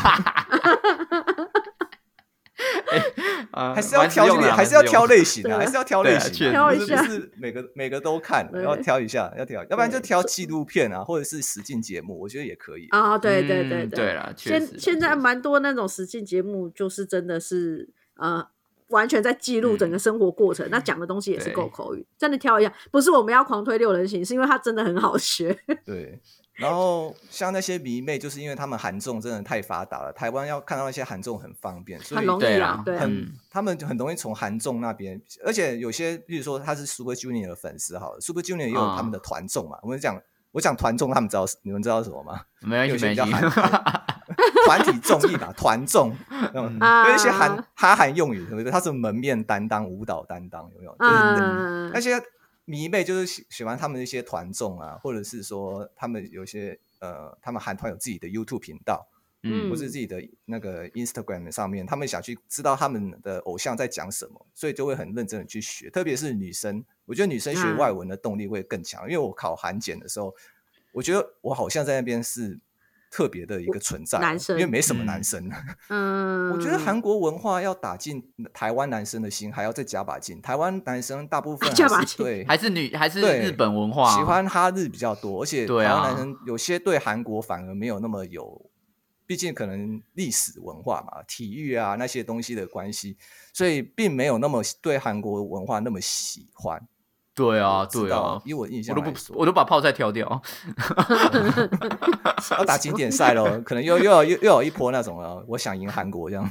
还是要挑类，还是要挑类型啊，还是要挑类型，挑一下，是每个每个都看，要挑一下，要挑，要不然就挑纪录片啊，或者是实境节目，我觉得也可以。啊。对对对对。了，现现在蛮多那种实境节目，就是真的是呃，完全在记录整个生活过程，那讲的东西也是够口语，真的挑一下，不是我们要狂推六人行，是因为它真的很好学。对。然后像那些迷妹，就是因为他们韩综真的太发达了，台湾要看到那些韩综很方便，所以对啊，很他们很容易从韩综那边，而且有些，比如说他是 Super Junior 的粉丝，好了，Super Junior 也有他们的团综嘛。我们讲，我讲团综，他们知道你们知道什么吗？没有，有些叫韩 团体综艺吧，团综，有一些韩哈韩用语，对不对？他是门面担当、舞蹈担当，有没有？就是那些。迷妹就是喜喜欢他们的一些团众啊，或者是说他们有些呃，他们韩团有自己的 YouTube 频道，嗯，或是自己的那个 Instagram 上面，他们想去知道他们的偶像在讲什么，所以就会很认真的去学。特别是女生，我觉得女生学外文的动力会更强。因为我考韩检的时候，我觉得我好像在那边是。特别的一个存在，因为没什么男生。嗯，我觉得韩国文化要打进台湾男生的心，还要再加把劲。台湾男生大部分 还是对，还是女，还是日本文化，喜欢哈日比较多。而且台湾男生有些对韩国反而没有那么有，毕竟可能历史文化嘛，体育啊那些东西的关系，所以并没有那么对韩国文化那么喜欢。对啊，对啊，以我印象，我都不，我都把泡菜挑掉。要打经典赛喽，可能又又要又又有一波那种了。我想赢韩国这样。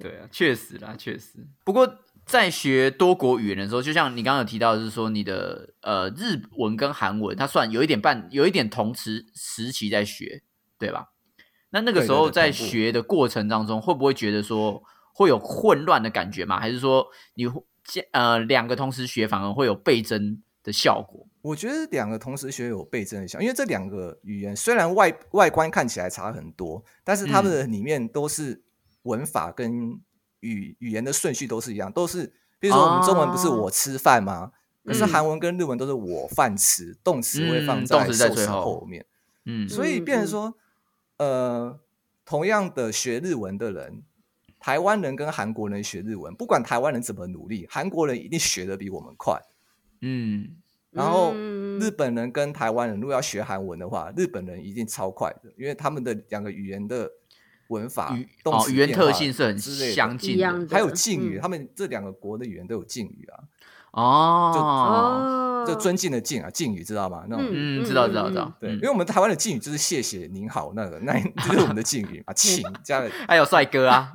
对啊，确实啦，确实。不过在学多国语言的时候，就像你刚刚有提到，就是说你的呃日文跟韩文，它算有一点半，有一点同时时期在学，对吧？那那个时候在学的过程当中，会不会觉得说会有混乱的感觉吗？还是说你？呃，两个同时学反而会有倍增的效果。我觉得两个同时学有倍增的效果，因为这两个语言虽然外外观看起来差很多，但是它们的里面都是文法跟语语言的顺序都是一样，都是比如说我们中文不是我吃饭吗？可是韩文跟日文都是我饭吃，动词会放在受词后面。嗯，所以变成说，呃，同样的学日文的人。台湾人跟韩国人学日文，不管台湾人怎么努力，韩国人一定学的比我们快。嗯，然后日本人跟台湾人如果要学韩文的话，日本人一定超快的，因为他们的两个语言的文法、动词、语言特性是很相近的，还有敬语，他们这两个国的语言都有敬语啊。哦，就尊敬的敬啊，敬语知道吗？那种嗯，知道知道知道。对，因为我们台湾的敬语就是谢谢您好，那个 那就是我们的敬语啊，请 这样 还有帅哥啊，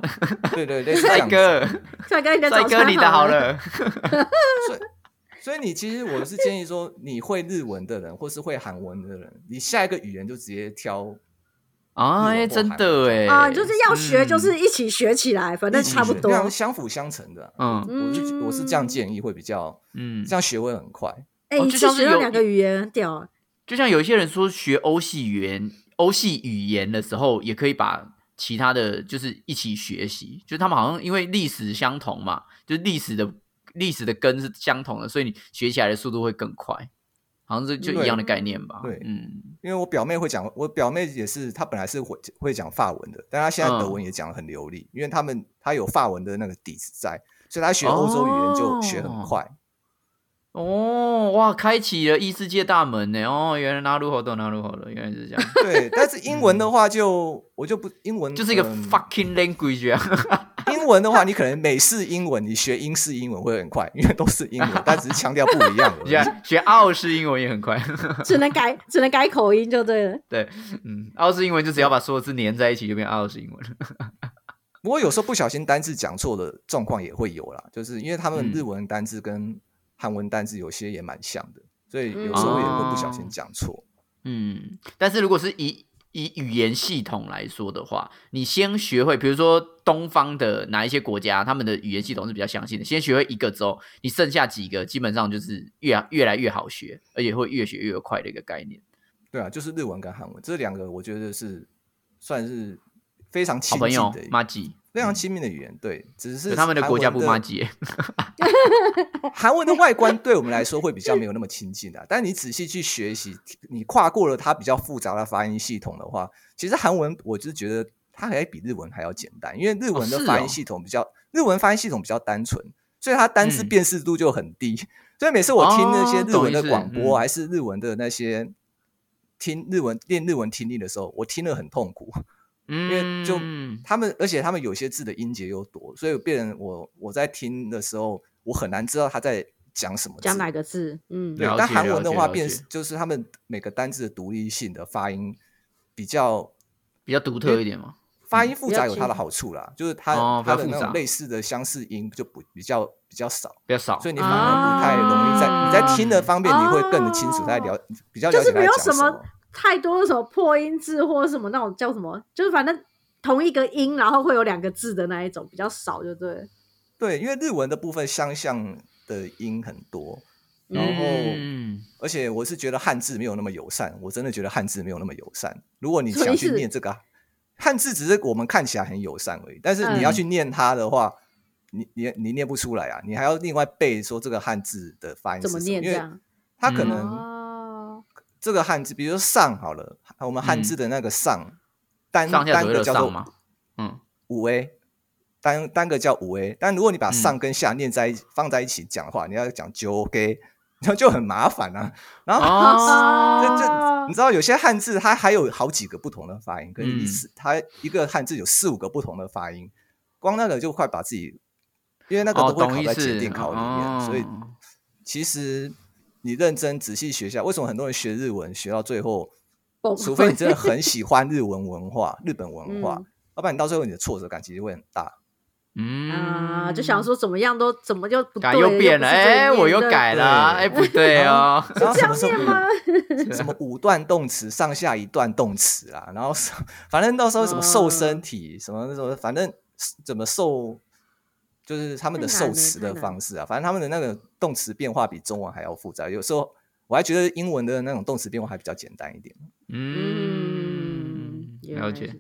对对对，帅哥，帅哥你的帅哥你的好了。所以所以你其实我是建议说，你会日文的人或是会韩文的人，你下一个语言就直接挑。哎，真的哎啊，就是要学，就是一起学起来，反正差不多，相辅相成的。嗯，我就我是这样建议，会比较嗯，这样学会很快。哎，就像学两个语言屌。就像有一些人说，学欧系语言、欧系语言的时候，也可以把其他的就是一起学习。就他们好像因为历史相同嘛，就历史的历史的根是相同的，所以你学起来的速度会更快。好像是就一样的概念吧。对，嗯，因为我表妹会讲，我表妹也是，她本来是会会讲法文的，但她现在德文也讲的很流利，因为他们她有法文的那个底子在，所以她学欧洲语言就学很快。哦，哇，开启了异世界大门呢！哦，原来拿入好多拿入好了，原来是这样。对，但是英文的话就我就不英文 就是一个 fucking language 啊。英文的话，你可能美式英文，你学英式英文会很快，因为都是英文，但只是强调不一样。学 学澳式英文也很快，只能改只能改口音就对了。对，嗯，澳式英文就只要把所有字连在一起就变澳式英文了。不过有时候不小心单字讲错的状况也会有啦，就是因为他们日文单字跟韩文单字有些也蛮像的，所以有时候也会不小心讲错。嗯，但是如果是以以语言系统来说的话，你先学会，比如说东方的哪一些国家，他们的语言系统是比较相信的，先学会一个之后，你剩下几个基本上就是越越来越好学，而且会越学越快的一个概念。对啊，就是日文跟韩文这两个，我觉得是算是。非常亲近的马吉，非常亲密的语言，对，只是他们的国家不骂街。韩文的外观对我们来说会比较没有那么亲近的，但你仔细去学习，你跨过了它比较复杂的发音系统的话，其实韩文我就觉得它还比日文还要简单，因为日文的发音系统比较，日文发音系统比较单纯，所以它单字辨识度就很低。所以每次我听那些日文的广播，还是日文的那些听日文练日文听力的时候，我听了很痛苦。因为就他们，而且他们有些字的音节又多，所以变成我我在听的时候，我很难知道他在讲什么，讲哪个字。嗯，对。但韩文的话，变就是他们每个单字的独立性的发音比较比较独特一点嘛。发音复杂有它的好处啦，就是它它的那种类似的相似音就不比较比较少，比较少，所以你反而不太容易在你在听的方面，你会更清楚在了比较了解他讲什么。太多的什么破音字或者什么那种叫什么，就是反正同一个音，然后会有两个字的那一种比较少，就对。对，因为日文的部分相像的音很多，然后嗯而且我是觉得汉字没有那么友善，我真的觉得汉字没有那么友善。如果你想去念这个汉字，只是我们看起来很友善而已，但是你要去念它的话，你你你念不出来啊，你还要另外背说这个汉字的发音怎么念，这样它可能。这个汉字，比如说“上”好了，我们汉字的那个“上”，单单个叫做嗯五 a，单单个叫五 a。但如果你把“上”跟“下”念在一放在一起讲的话，你要讲九 K”，然后就很麻烦啊。然后这这，你知道有些汉字它还有好几个不同的发音，可以一次它一个汉字有四五个不同的发音，光那个就快把自己，因为那个都会考在检定考里面，所以其实。你认真仔细学一下，为什么很多人学日文学到最后，除非你真的很喜欢日文文化、日本文化，要不然你到最后你的挫折感其实会很大。嗯啊，就想说怎么样都怎么就不对，又变了，哎，我又改了，哎，不对哦，然后什么什么什么五段动词上下一段动词啊，然后反正到时候什么瘦身体什么什么，反正怎么瘦。就是他们的受词的方式啊，反正他们的那个动词变化比中文还要复杂。有时候我还觉得英文的那种动词变化还比较简单一点。嗯，了解。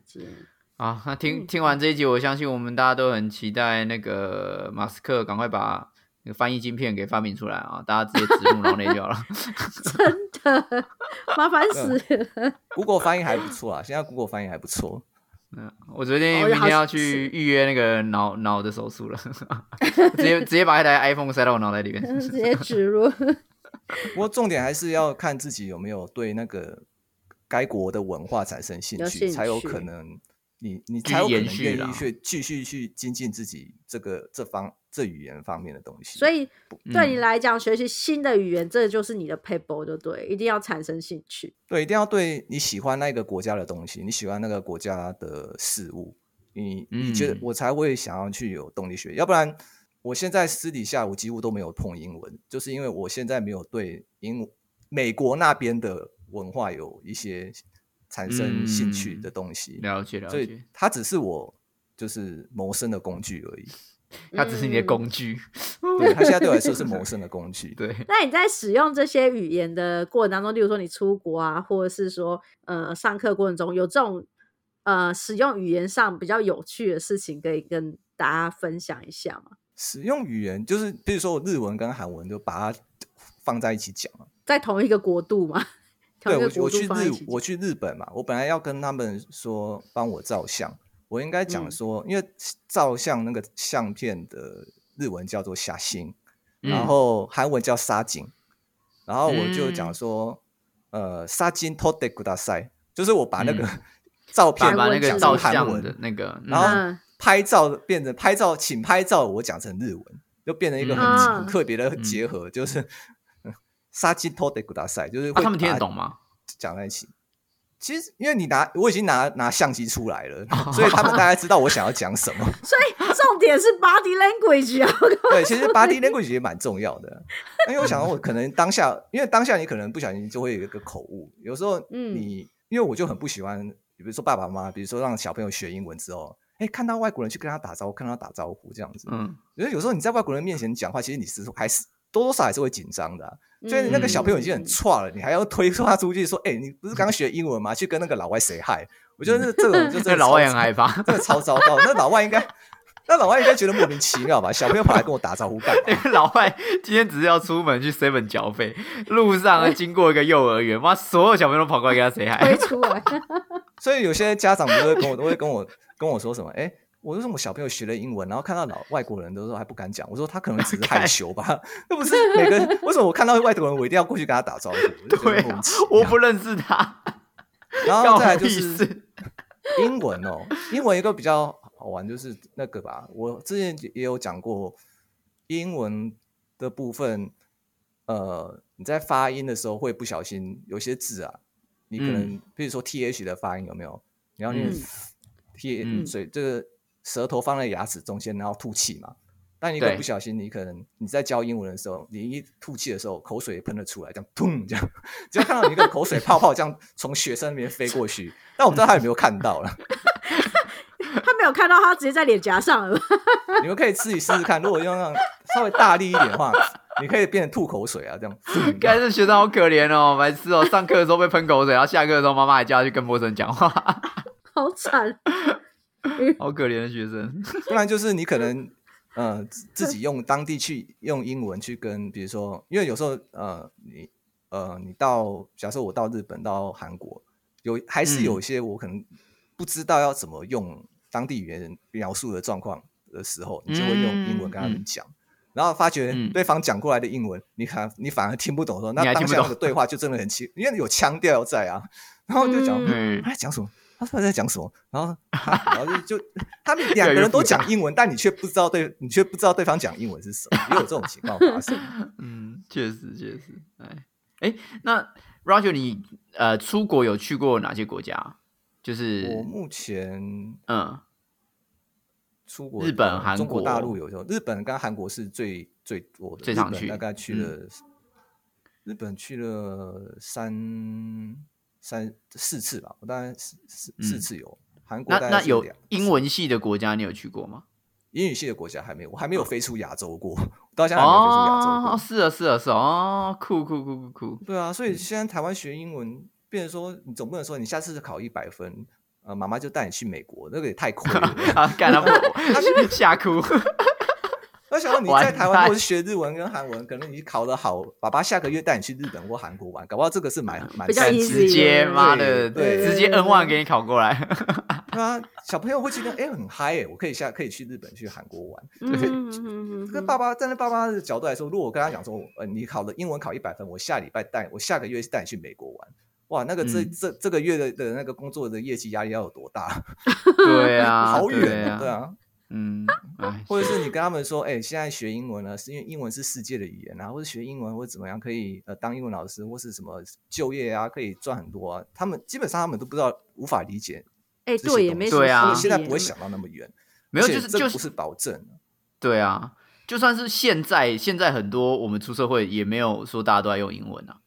啊，那听听完这一集，我相信我们大家都很期待那个马斯克赶快把那个翻译晶片给发明出来啊！大家直接植入脑内就好了。真的，麻烦死了。Google 翻译还不错啊，现在 Google 翻译还不错。嗯，我决定明天要去预约那个脑脑的手术了，直接直接把一台 iPhone 塞到我脑袋里面，直接植入。不过重点还是要看自己有没有对那个该国的文化产生兴趣，才有可能。你你才有可能愿意去继续去精进自己这个这方这语言方面的东西。所以对你来讲，学习新的语言，这就是你的 paper，就对，一定要产生兴趣。对，一定要对你喜欢那个国家的东西，你喜欢那个国家的事物，你你觉得我才会想要去有动力学。要不然，我现在私底下我几乎都没有碰英文，就是因为我现在没有对英美国那边的文化有一些。产生兴趣的东西，了解了解，所以它只是我就是谋生的工具而已。它只是你的工具，对，它现在对我来说是谋生的工具。对，那你在使用这些语言的过程当中，例如说你出国啊，或者是说呃上课过程中，有这种呃使用语言上比较有趣的事情，可以跟大家分享一下吗？使用语言就是，比如说我日文跟韩文就把它放在一起讲在同一个国度吗？对我我去日我去日本嘛，我本来要跟他们说帮我照相，我应该讲说，因为照相那个相片的日文叫做“下星”，然后韩文叫沙井，然后我就讲说，呃，沙金托德古大赛，就是我把那个 照片把那个照成韩文相的那个，然后嗯。拍照变成拍照，请拍照，我讲成日文，就变成一个很、嗯。很特别的结合，就是沙金托德古大赛，就是会啊他们听得懂吗？讲在一起。其实，因为你拿我已经拿拿相机出来了，所以他们大概知道我想要讲什么。所以重点是 body language 啊，对，其实 body language 也蛮重要的，因为我想到我可能当下，因为当下你可能不小心就会有一个口误，有时候嗯你、因为我就很不喜欢，比如说爸爸妈妈，比如说让小朋友学英文之后，哎，看到外国人去跟他打招呼，看到他打招呼这样子，嗯，因为有时候你在外国人面前讲话，其实你是还是多多少少还是会紧张的啊、所以那个小朋友已经很差了，你还要推他出去说，哎，你不是刚刚学英文吗？去跟那个老外 say hi，我觉得这这种就 真的老外很害怕，真的超糟糕。那老外应该，那老外应该觉得莫名其妙吧？小朋友跑来跟我打招呼干嘛？那个老外今天只是要出门去 seven 缴费，路上啊经过一个幼儿园，妈所有小朋友都跑过来跟他 say 推 hi，出来，所以有些家长都会跟我都会跟我跟我说什么？哎、我就说我小朋友学了英文，然后看到老外国人的时候还不敢讲。我说他可能只是害 羞吧，那不是每个为什么我看到外国人我一定要过去跟他打招呼？对我不认识他，然后再来就屁是，英文哦，英文一个比较好玩就是那个吧，我之前也有讲过英文的部分，呃，你在发音的时候会不小心有些字啊，你可能嗯比如说 t h 的发音有没有？你要念嗯 t 嗯所以这个舌头放在牙齿中间，然后吐气嘛。但你可能不小心，你可能你在教英文的时候，你一吐气的时候，口水喷了出来，这样砰，这样，只要看到你一个口水泡泡这样从学生那边飞过去，但我不知道他有没有看到了。他没有看到，他直接在脸颊上了。你们可以自己试试看，如果用那种稍微大力一点的话，你可以变成吐口水啊，这样。该是学生好可怜哦，白痴哦，上课的时候被喷口水，然后下课的时候妈妈还叫他去跟陌生人讲话，好惨，好可怜的学生。不然就是你可能呃自自己用当地去用英文去跟，比如说，因为有时候呃你呃你到假设我到日本到韩国，有还是有一些我可能不知道要怎么用当地语言描述的状况的时候，你就会用英文跟他们讲。然后发觉嗯对方讲过来的英文，你反你反而听不懂的时候，那当下那个对话就真的很奇，因为有腔调在啊。然后就讲，嗯讲什么？他到底在讲什么？然后，然后就就他们越两个人都讲英文，但你却不知道对，你却不知道对方讲英文是什么，也有这种情况发生。嗯，确实确实，哎哎，那 Roger 你呃出国有去过哪些国家？就是我目前嗯出国，日本呃韩中国大国陆有时候，日本跟韩国是最最多的，最常去大概去嗯了，日本去了三三四次吧，我大概四四次有。韩国那那有英文系的国家你有去过吗？英语系的国家还没有，我还没有飞出亚洲过，到现在还没有飞出亚洲过。哦，是啊是啊是啊，哦，酷酷酷酷酷，对啊，所以现在台湾学英文，变成说你总不能说你下次考一百分，呃，妈妈就带你去美国，那个也太亏了。啊，干 他不，吓哭，我想说你在台湾蛋如果是学日文跟韩文，可能你考得好，爸爸下个月带你去日本或韩国玩，搞不好这个是蛮蛮比较神 easy 奇直接对妈的，对直接 N 万给你考过来，对啊，小朋友会觉得哎、很嗨哎，我可以下可以去日本去韩国玩。嗯对嗯嗯嗯跟爸爸站在爸爸的角度来说，如果我跟他讲说，呃，你考的英文考一百分，我下礼拜带我下个月带你去美国玩，哇，那个这、嗯这这个月的的那个工作的业绩压力要有多大？对啊，好对远啊，对啊。嗯，哎，或者是你跟他们说，哎、现在学英文呢，是因为英文是世界的语言啊，或者学英文或者怎么样可以呃当英文老师，或是什么就业啊，可以赚很多啊。他们基本上他们都不知道，无法理解哎，对，也没什么对啊现在不会想到那么远，没有就是就是这不是保证。对啊，就算是现在，现在很多我们出社会也没有说大家都在用英文啊。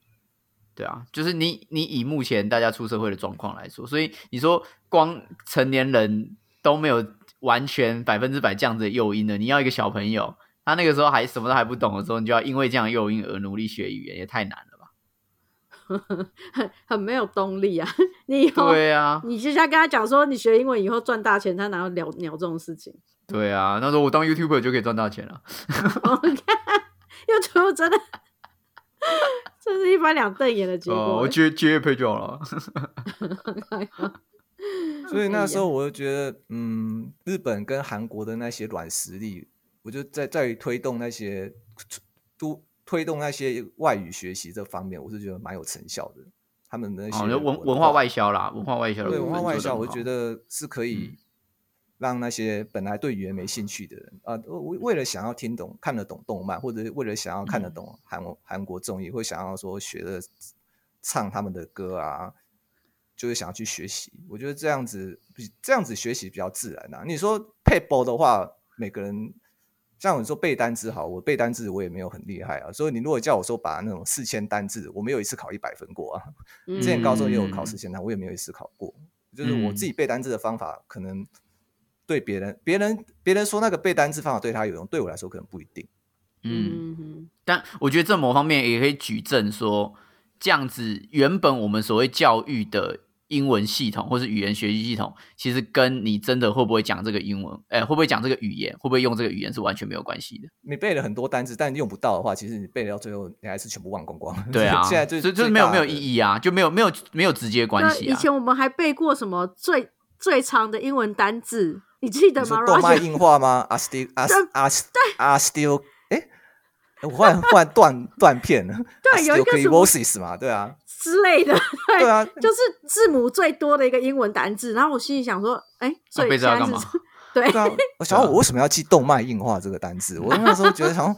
对啊，就是你你以目前大家出社会的状况来说，所以你说光成年人都没有完全百分之百这样子的诱因的，你要一个小朋友，他那个时候还什么都还不懂的时候，你就要因为这样的诱因而努力学语言，也太难了吧？很 很没有动力啊！你以后对啊，你就像跟他讲说，你学英文以后赚大钱，他哪有聊聊这种事情？对啊，那时候我当 YouTuber 就可以赚大钱了。我看 YouTube 真的，这是一翻两瞪眼的结哦，果我。接接业配就好了。所以那时哎候我就觉得，嗯，日本跟韩国的那些软实力，我就在在于推动那些都推动那些外语学习这方面，我是觉得蛮有成效的。他们的那些文文化外销啦，文化外销对文化外销，我觉得是可以让那些本来对语言没兴趣的人啊，为为了想要听懂、看得懂动漫，或者为了想要看得懂韩韩国综艺，会想要说学的唱他们的歌啊，就是想要去学习。我觉得这样子比这样子学习比较自然啊。你说配播的话，每个人。像我说背单词好，我背单词我也没有很厉害啊，所以你如果叫我说把那种四千单字，我没有一次考一百分过啊。之前高中也有考四千单，我也没有一次考过。就是我自己背单词的方法，可能对别人、别人、别人说那个背单词方法对他有用，对我来说可能不一定。嗯，但我觉得这某方面也可以举证说，这样子原本我们所谓教育的。英文系统或是语言学习系统，其实跟你真的会不会讲这个英文，哎，会不会讲这个语言，会不会用这个语言是完全没有关系的。你背了很多单词，但用不到的话，其实你背到最后，你还是全部忘光光。对啊，现在就就就是没有没有意义啊，就没有没有没有直接关系。以前我们还背过什么最最长的英文单字，你记得吗？动脉硬化吗？I still, I I I still，哎，我忽然忽然断断片了。对，有一个什么 voices 嘛，对啊。之类的，对啊，就是字母最多的一个英文单字。然后我心里想说，哎，所以现在是，对啊，我想我为什么要记动脉硬化这个单字？我那时候觉得，好像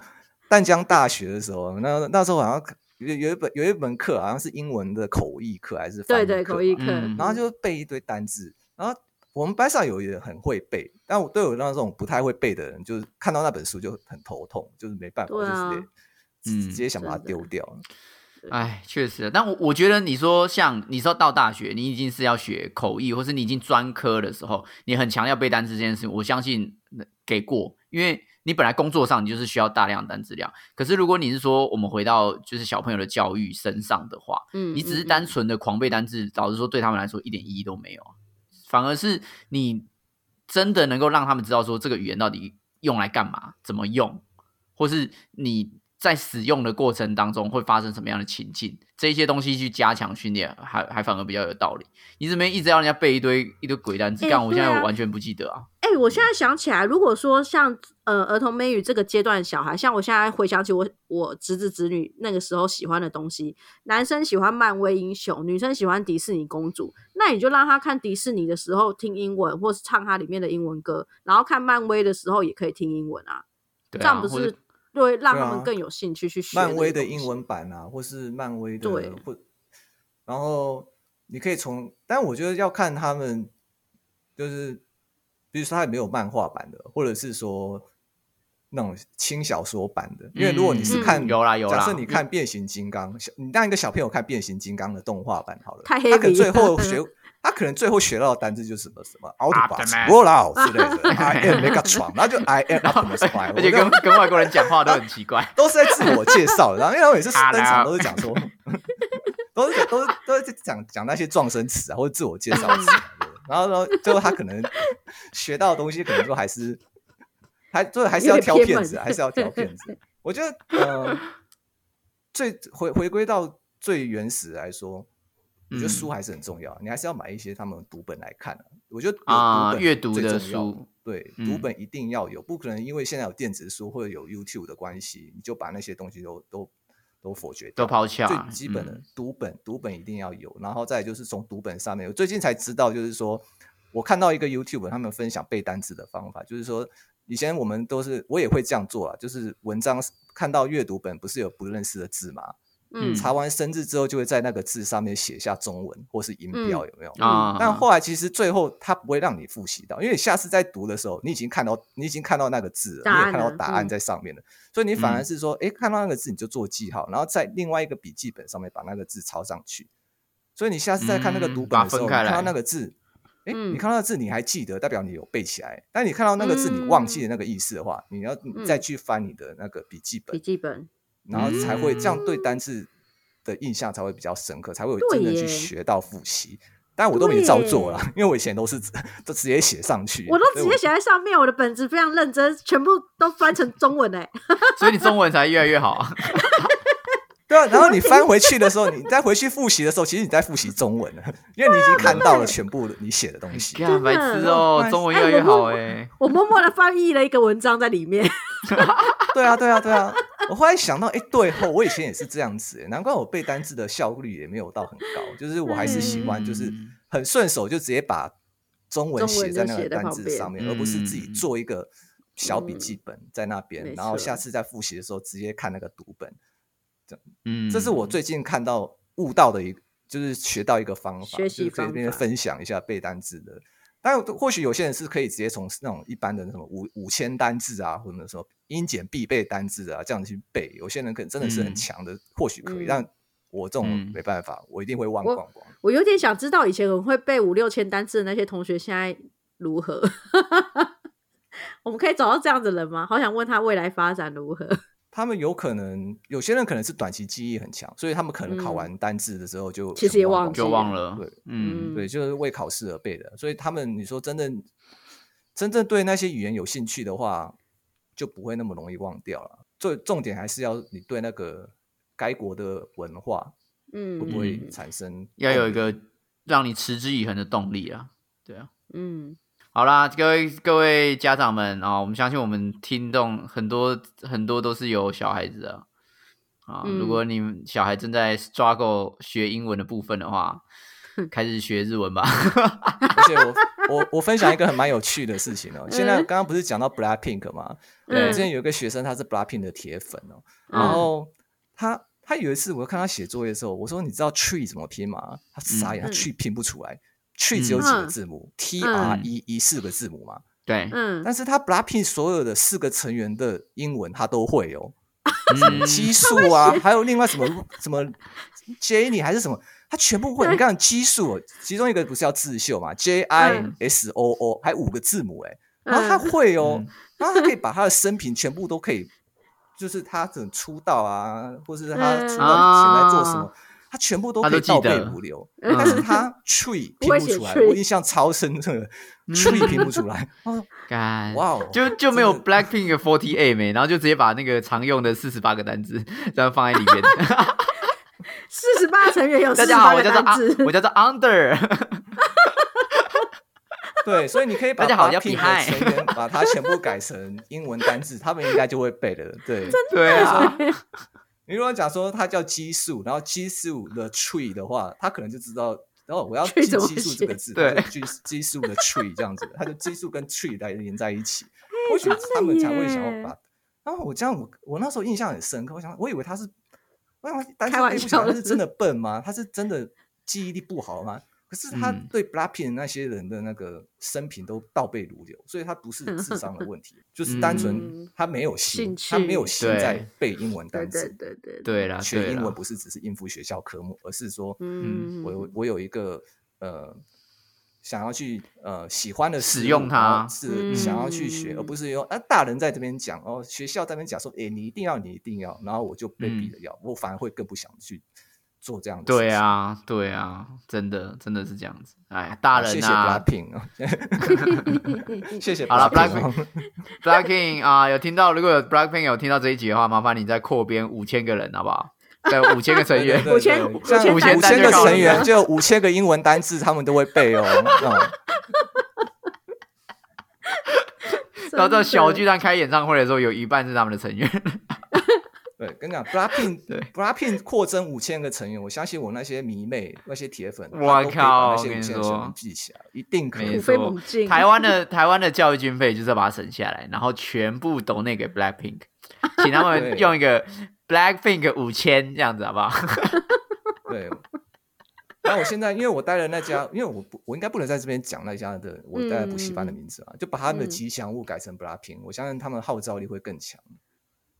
淡江大学的时候，那那时候好像有有一本有一门课，好像是英文的口译课还是对对口译课，然后就背一堆单字。然后我们班上有人很会背，但我对我那种不太会背的人，就是看到那本书就很头痛，就是没办法，就是直接想把它丢掉。哎，确实，但我我觉得你说像你说到大学，你已经是要学口译，或是你已经专科的时候，你很强调背单词这件事情，我相信给过，因为你本来工作上你就是需要大量单词量。可是如果你是说我们回到就是小朋友的教育身上的话，嗯，你只是单纯的狂背单词，老实说对他们来说一点意义都没有，反而是你真的能够让他们知道说这个语言到底用来干嘛，怎么用，或是你。在使用的过程当中会发生什么样的情境？这些东西去加强训练，还还反而比较有道理。你怎么一直要人家背一堆一堆鬼单词？干，我现在完全不记得啊！哎，我现在想起来，如果说像呃儿童美语这个阶段的小孩，像我现在回想起我我侄子侄女那个时候喜欢的东西，男生喜欢漫威英雄，女生喜欢迪士尼公主，那你就让他看迪士尼的时候听英文，或是唱它里面的英文歌，然后看漫威的时候也可以听英文啊，这样不是？对，让他们更有兴趣去学漫威的英文版啊，或是漫威的，或然后你可以从，但我觉得要看他们，就是比如说他没有漫画版的，或者是说那种轻小说版的，因为如果你是看有啦有啦，假设你看变形金刚，你让一个小朋友看变形金刚的动画版好了，他可能最后 学。他可能最后学到的单词就是什么什么 Autobots，roll out 之类的，I am mega 床，然后就 I am Optimus Prime，而且跟跟外国人讲话都很奇怪，都是在自我介绍，然后因为他每次登场都是讲说，都是都是都是讲讲那些撞声词啊或者自我介绍词，然后然后最后他可能学到的东西可能说还是还最后还是要挑骗子，还是要挑骗子。我觉得呃，最回回归到最原始来说。我觉得书还是很重要，你还是要买一些他们读本来看。我觉得啊，阅读的书，对，读本一定要有，不可能因为现在有电子书或者有 YouTube 的关系，你就把那些东西都都都否决都抛弃。最基本的读本，读本一定要有，然后再就是从读本上面，我最近才知道，就是说我看到一个 YouTube 他们分享背单词的方法，就是说以前我们都是我也会这样做啊，就是文章看到阅读本不是有不认识的字吗？嗯，查完生字之后，就会在那个字上面写下中文或是音标，有没有？啊，但后来其实最后他不会让你复习到，因为你下次在读的时候，你已经看到，你已经看到那个字了，你也看到答案在上面了，所以你反而是说，哎，看到那个字你就做记号，然后在另外一个笔记本上面把那个字抄上去，所以你下次再看那个读本的时候，看到那个字，哎，你看到字你还记得，代表你有背起来，但你看到那个字你忘记了那个意思的话，你要再去翻你的那个笔记本，笔记本。然后才会这样对单字的印象才会比较深刻，才会有真的去学到复习。但我都没照做了，因为我以前都是都直接写上去，我都直接写在上面，我的本子非常认真，全部都翻成中文哎，所以你中文才越来越好啊。对啊，然后你翻回去的时候，你再回去复习的时候，其实你在复习中文了，因为你已经看到了全部你写的东西。白痴哦，中文越来越好哎！我默默的翻译了一个文章在里面。对啊，对啊，对啊。我后来想到，哎，对后我以前也是这样子，难怪我背单字的效率也没有到很高，就是我还是喜欢就是很顺手，就直接把中文写在那个单字上面，而不是自己做一个小笔记本在那边，然后下次在复习的时候直接看那个读本。这嗯，这是我最近看到悟到的一个，就是学到一个方法，学习可以跟分享一下背单字的。但或许有些人是可以直接从那种一般的什么五五千单字啊，或者说英检必备单字啊这样去背。有些人可能真的是很强的，或许可以。但我这种没办法，我一定会忘光光。我有点想知道以前很会背五六千单字的那些同学现在如何？我们可以找到这样的人吗？好想问他未来发展如何。他们有可能，有些人可能是短期记忆很强，所以他们可能考完单字的时候就其实也忘就忘了。对，嗯，对，就是为考试而背的。所以他们，你说真正真正对那些语言有兴趣的话，就不会那么容易忘掉了。最重点还是要你对那个该国的文化，嗯，会不会产生要有一个让你持之以恒的动力啊？对啊，嗯。好啦，各位各位家长们啊，我们相信我们听众很多很多都是有小孩子的啊。如果你们小孩正在 struggle 学英文的部分的话，开始学日文吧。而且我我 我分享一个很蛮有趣的事情哦。现在刚刚不是讲到 Black Pink 吗？对，之前有一个学生他是 Black Pink 的铁粉哦。然后他他有一次我看他写作业的时候，我说你知道 tree 怎么拼吗？他傻眼，他 tree 拼不出来。Tree 只有几个字母，T R E E 四个字母嘛？对，嗯，但是他 Blackpink 所有的四个成员的英文他都会哦，激素啊，还有另外什么什么 Jenny 还是什么，他全部会。你看激素，其中一个不是要自秀嘛？J I S O O 还五个字母哎，然后他会哦，然后他可以把他的生平全部都可以，就是他怎出道啊，或是他出道前在做什么。他全部都可以倒背如流，但是他 tree 拼不出来，我印象超深，这个 tree 拼不出来。干哇，就就没有 Blackpink Forty Eight 没，然后就直接把那个常用的四十八个单词这样放在里面。四十八成员有四十八个单词，我叫做 Under。对，所以你可以把 Blackpink 的成员把它全部改成英文单字，他们应该就会背的。对，对啊。你如果讲说它叫激素，然后激素的 tree 的话，他可能就知道，然后我要记激素这个字，对，激激素的 tree 这样子，他就激素跟 tree 来连在一起，或许他们才会想要把。然后我这样，我我那时候印象很深刻，我想，我以为他是，我想，开玩笑，他是真的笨吗？他是真的记忆力不好吗？可是他对 Blackpink 那些人的那个生平都倒背如流，所以他不是智商的问题，就是单纯他没有心，他没有心在背英文单词。对对对对啦，学英文不是只是应付学校科目，而是说，嗯，我我有一个呃想要去呃喜欢的使用它，是想要去学，而不是用啊大人在这边讲哦，学校在那边讲说，哎，你一定要，你一定要，然后我就被逼着要，我反而会更不想去。做这样子对啊，对啊，真的真的是这样子。哎，大人啊，谢谢。好了，Blackpink，Blackpink 啊，有听到？如果有 Blackpink 有听到这一集的话，麻烦你再扩编五千个人，好不好？对，五千个成员，五千五千五千个成员，就五千个英文单字，他们都会背哦。然后在小巨蛋开演唱会的时候，有一半是他们的成员。对，跟你讲，Blackpink，对，Blackpink 扩增五千个成员，我相信我那些迷妹、那些铁粉，我靠，那些五千个成员记起来，一定可以。台湾的台湾的教育经费就是要把它省下来，然后全部都那给 Blackpink，请他们用一个 Blackpink 五千这样子，好不好？对。那我现在，因为我待了那家，因为我不，我应该不能在这边讲那家的我待的补习班的名字啊，就把他们的吉祥物改成 Blackpink，我相信他们号召力会更强。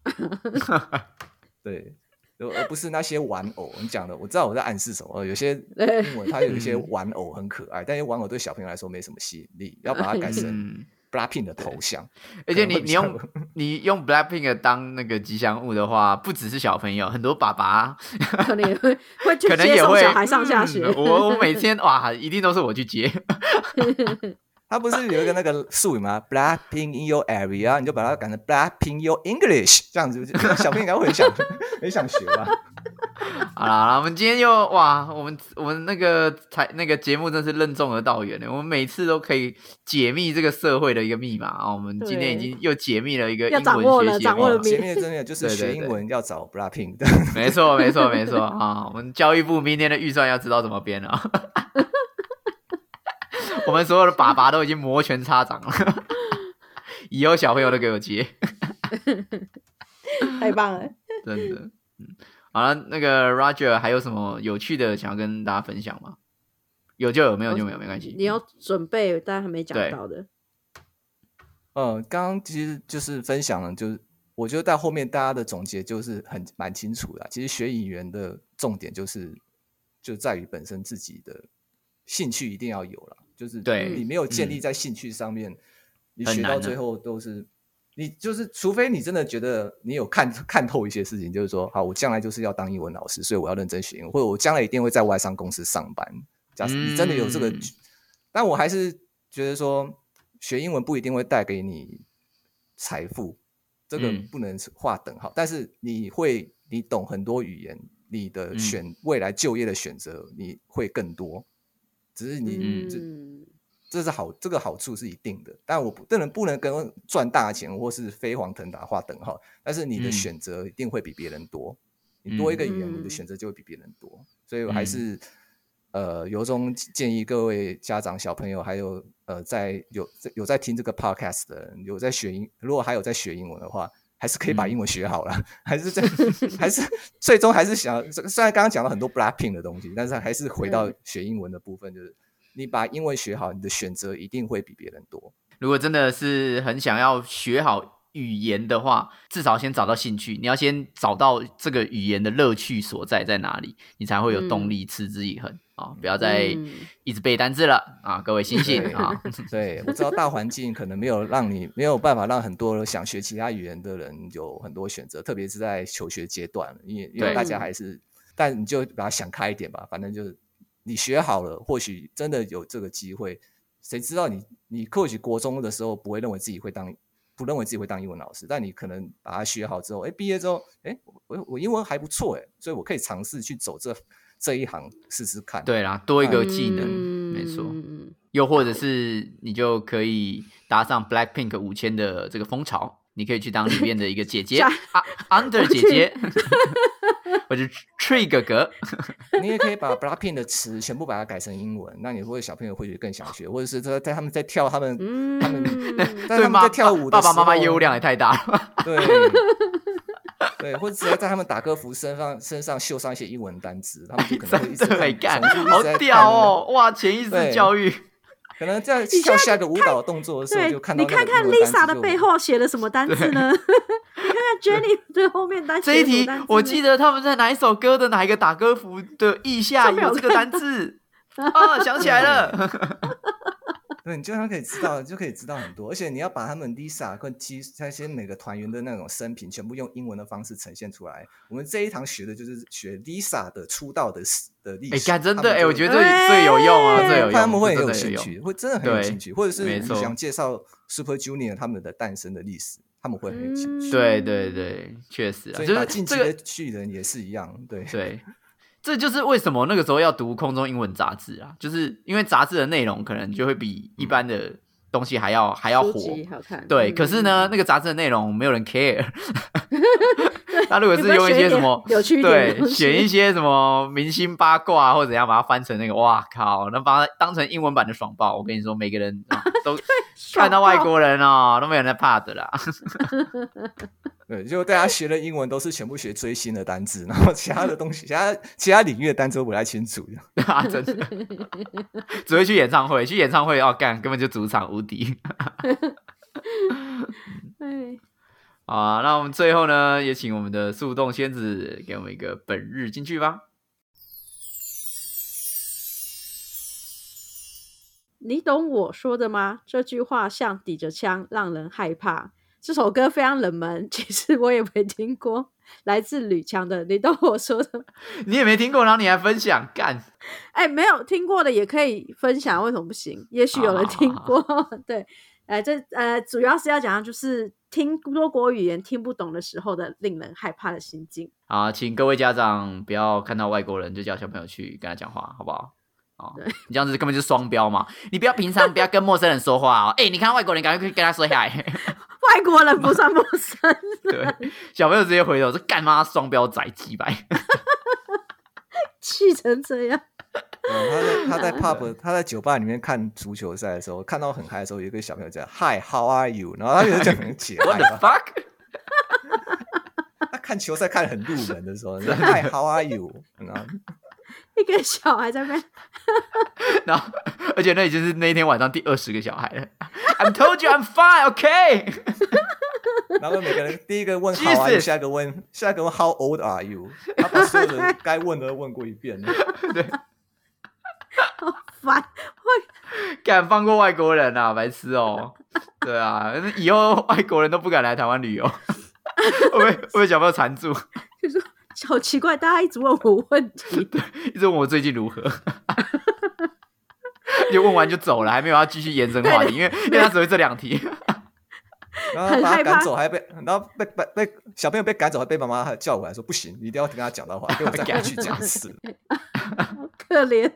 对，而不是那些玩偶。你讲的，我知道我在暗示什么。有些英文它有一些玩偶很可爱，但是玩偶对小朋友来说没什么吸引力。要把它改成 Blackpink 的头像，而且你你用你用 Blackpink 当那个吉祥物的话，不只是小朋友，很多爸爸可能也会 会可能也会小孩上下学。我我每天哇，一定都是我去接。他不是有一个那个术语吗？Blackpink in your area，你就把它改成 Blackpink your English，这样子，小朋友应该会很想很想学吧。好啦，我们今天又哇，我们我们那个才那个节目真是任重而道远的，我们每次都可以解密这个社会的一个密码啊。我们今天已经又解密了一个英文学习了前面真的就是学英文要找 Blackpink 的，没错没错没错啊。我们教育部明年的预算要知道怎么编了，我们所有的爸爸都已经摩拳擦掌了，以后小朋友都给我接，太棒了，真的，嗯。好了，那个 Roger 还有什么有趣的想要跟大家分享吗？有就有，没有就没有，没关系。你要准备，大家还没讲到的。嗯，刚刚其实就是分享了，就是我觉得到后面大家的总结就是很蛮清楚的。其实学语言的重点就是就在于本身自己的兴趣一定要有了，就是对你没有建立在兴趣上面，你学到最后都是。你就是，除非你真的觉得你有看看透一些事情，就是说，好，我将来就是要当英文老师，所以我要认真学英文，或者我将来一定会在外商公司上班。假设你真的有这个，但我还是觉得说，学英文不一定会带给你财富，这个不能划等号。但是你会，你懂很多语言，你的选未来就业的选择你会更多，只是你这。这是好，这个好处是一定的，但我不能不能跟赚大钱或是飞黄腾达划等号。但是你的选择一定会比别人多，你多一个语言，你的选择就会比别人多。所以我还是呃，由衷建议各位家长、小朋友，还有呃，在有有在听这个 podcast 的人，有在学英，如果还有在学英文的话，还是可以把英文学好了。还是在 还是最终还是想，虽然刚刚讲了很多 blackpink 的东西，但是还是回到学英文的部分，就是。你把英文学好，你的选择一定会比别人多。如果真的是很想要学好语言的话，至少先找到兴趣。你要先找到这个语言的乐趣所在在哪里，你才会有动力持之以恒啊！不要再一直背单字了啊！各位星星啊！对我知道大环境可能没有让你没有办法让很多想学其他语言的人有很多选择，特别是在求学阶段，因为因为大家还是，但你就把它想开一点吧，反正就是。你学好了，或许真的有这个机会。谁知道你你或许国中的时候不会认为自己会当，不认为自己会当英文老师，但你可能把它学好之后，哎，毕业之后，哎，我我英文还不错，哎，所以我可以尝试去走这这一行试试看。对啦，多一个技能，没错。又或者是你就可以搭上 Blackpink 五千的这个风潮。你可以去当里面的一个姐姐，Under 姐姐，或者 Tree 哥哥。你也可以把 Blackpink 的词全部把它改成英文，那你会小朋友会更想学，或者是在在他们在跳他们他们在他们在跳舞的爸爸妈妈业务量也太大了。对对，或者直接在他们打歌服身上身上绣上一些英文单词，他们就可能会一直 在干，好屌哦！哇，潜意识教育。可能在跳下个舞蹈动作的时候，就看到你看看 Lisa 的背后写了什么单词呢？你看看 Jenny 的后面单词这一题，我记得他们在哪一首歌的哪一个打歌服的意下有这个单字啊？想起来了。对，你就常可以知道，就可以知道很多，而且你要把他们 Lisa 跟 T 那些每个团员的那种生平全部用英文的方式呈现出来。我们这一堂学的就是学 Lisa 的出道的的历史。哎，真的哎，我觉得最最有用啊，最有用。他们会很有兴趣，会真的很有兴趣，或者是想介绍 Super Junior 他们的诞生的历史，他们会很有兴趣。对对对，确实，所以把进阶的巨人也是一样，对对。这就是为什么那个时候要读空中英文杂志啊，就是因为杂志的内容可能就会比一般的东西还要还要火，对。可是呢，那个杂志的内容没有人 care。他如果是用一些什么对，选一些什么明星八卦或者怎样，把它翻成那个，哇靠，那把它当成英文版的爽爆。我跟你说，每个人 都看到外国人哦，都没有人在怕的啦。对，就大家学的英文都是全部学追星的单词，然后其他的东西，其他其他领域的单词不太清楚。啊，真的，只会去演唱会，去演唱会要干，根本就主场无敌。哎，好，那我们最后呢，也请我们的速冻仙子给我们一个本日金句吧。你懂我说的吗？这句话像抵着枪，让人害怕。这首歌非常冷门，其实我也没听过。来自吕强的，你懂我说的？你也没听过，然后你还分享干？哎，没有听过的也可以分享，为什么不行？也许有人听过。对，哎，这呃，主要是要讲的就是听多国语言听不懂的时候的令人害怕的心境。啊，请各位家长不要看到外国人就叫小朋友去跟他讲话，好不好？哦，你这样子根本就是双标嘛！你不要平常不要跟陌生人说话哦。哎，你看外国人，赶快跟他说嗨。外国人不算陌生。对，小朋友直接回头是干妈双标仔鸡白，气成这样。他在他在 pub 他在酒吧里面看足球赛的时候，看到很嗨的时候，有一个小朋友叫 Hi，How are you？然后他就在很解 What the fuck？他看球赛看很入门的时候，Hi，How are you？然后。一个小孩在那，然后，而且那已经是那一天晚上第二十个小孩了。I'm told you I'm fine, OK。然后每个人第一个问 How are you，下一个问下一个问 How old are you？他把所有人该问的都问过一遍了。对，好烦，会敢放过外国人啊，白痴哦。对啊，以后外国人都不敢来台湾旅游。会不会会不会小朋友缠住？就说。好奇怪，大家一直问我问题，对，一直问我最近如何，就问完就走了，还没有要继续延伸话题，因为因为他只会这两题，然后把他赶走，还被然后被被被小朋友被赶走，还被妈妈叫回来说不行，你一定要听他讲的话，给我再继续讲一次，可怜，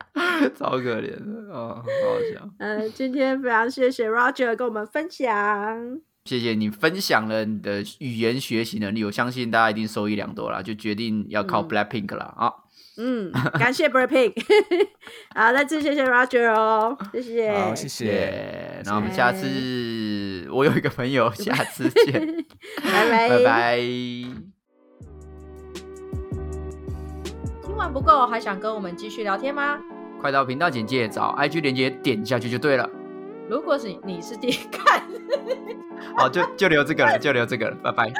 超可怜的哦，好好笑。嗯，今天非常谢谢 Roger 跟我们分享。谢谢你分享了你的语言学习能力，我相信大家一定受益良多啦，就决定要靠 Black Pink 了啊！嗯，感谢 Black Pink，好，再次谢谢 Roger 哦，谢谢，好，谢谢，那我们下次我有一个朋友，下次见，拜拜，拜拜。听完不够，还想跟我们继续聊天吗？快到频道简介找 IG 连接点下去就对了。如果是你是第一看。好，就就留这个了，就留这个了，拜拜。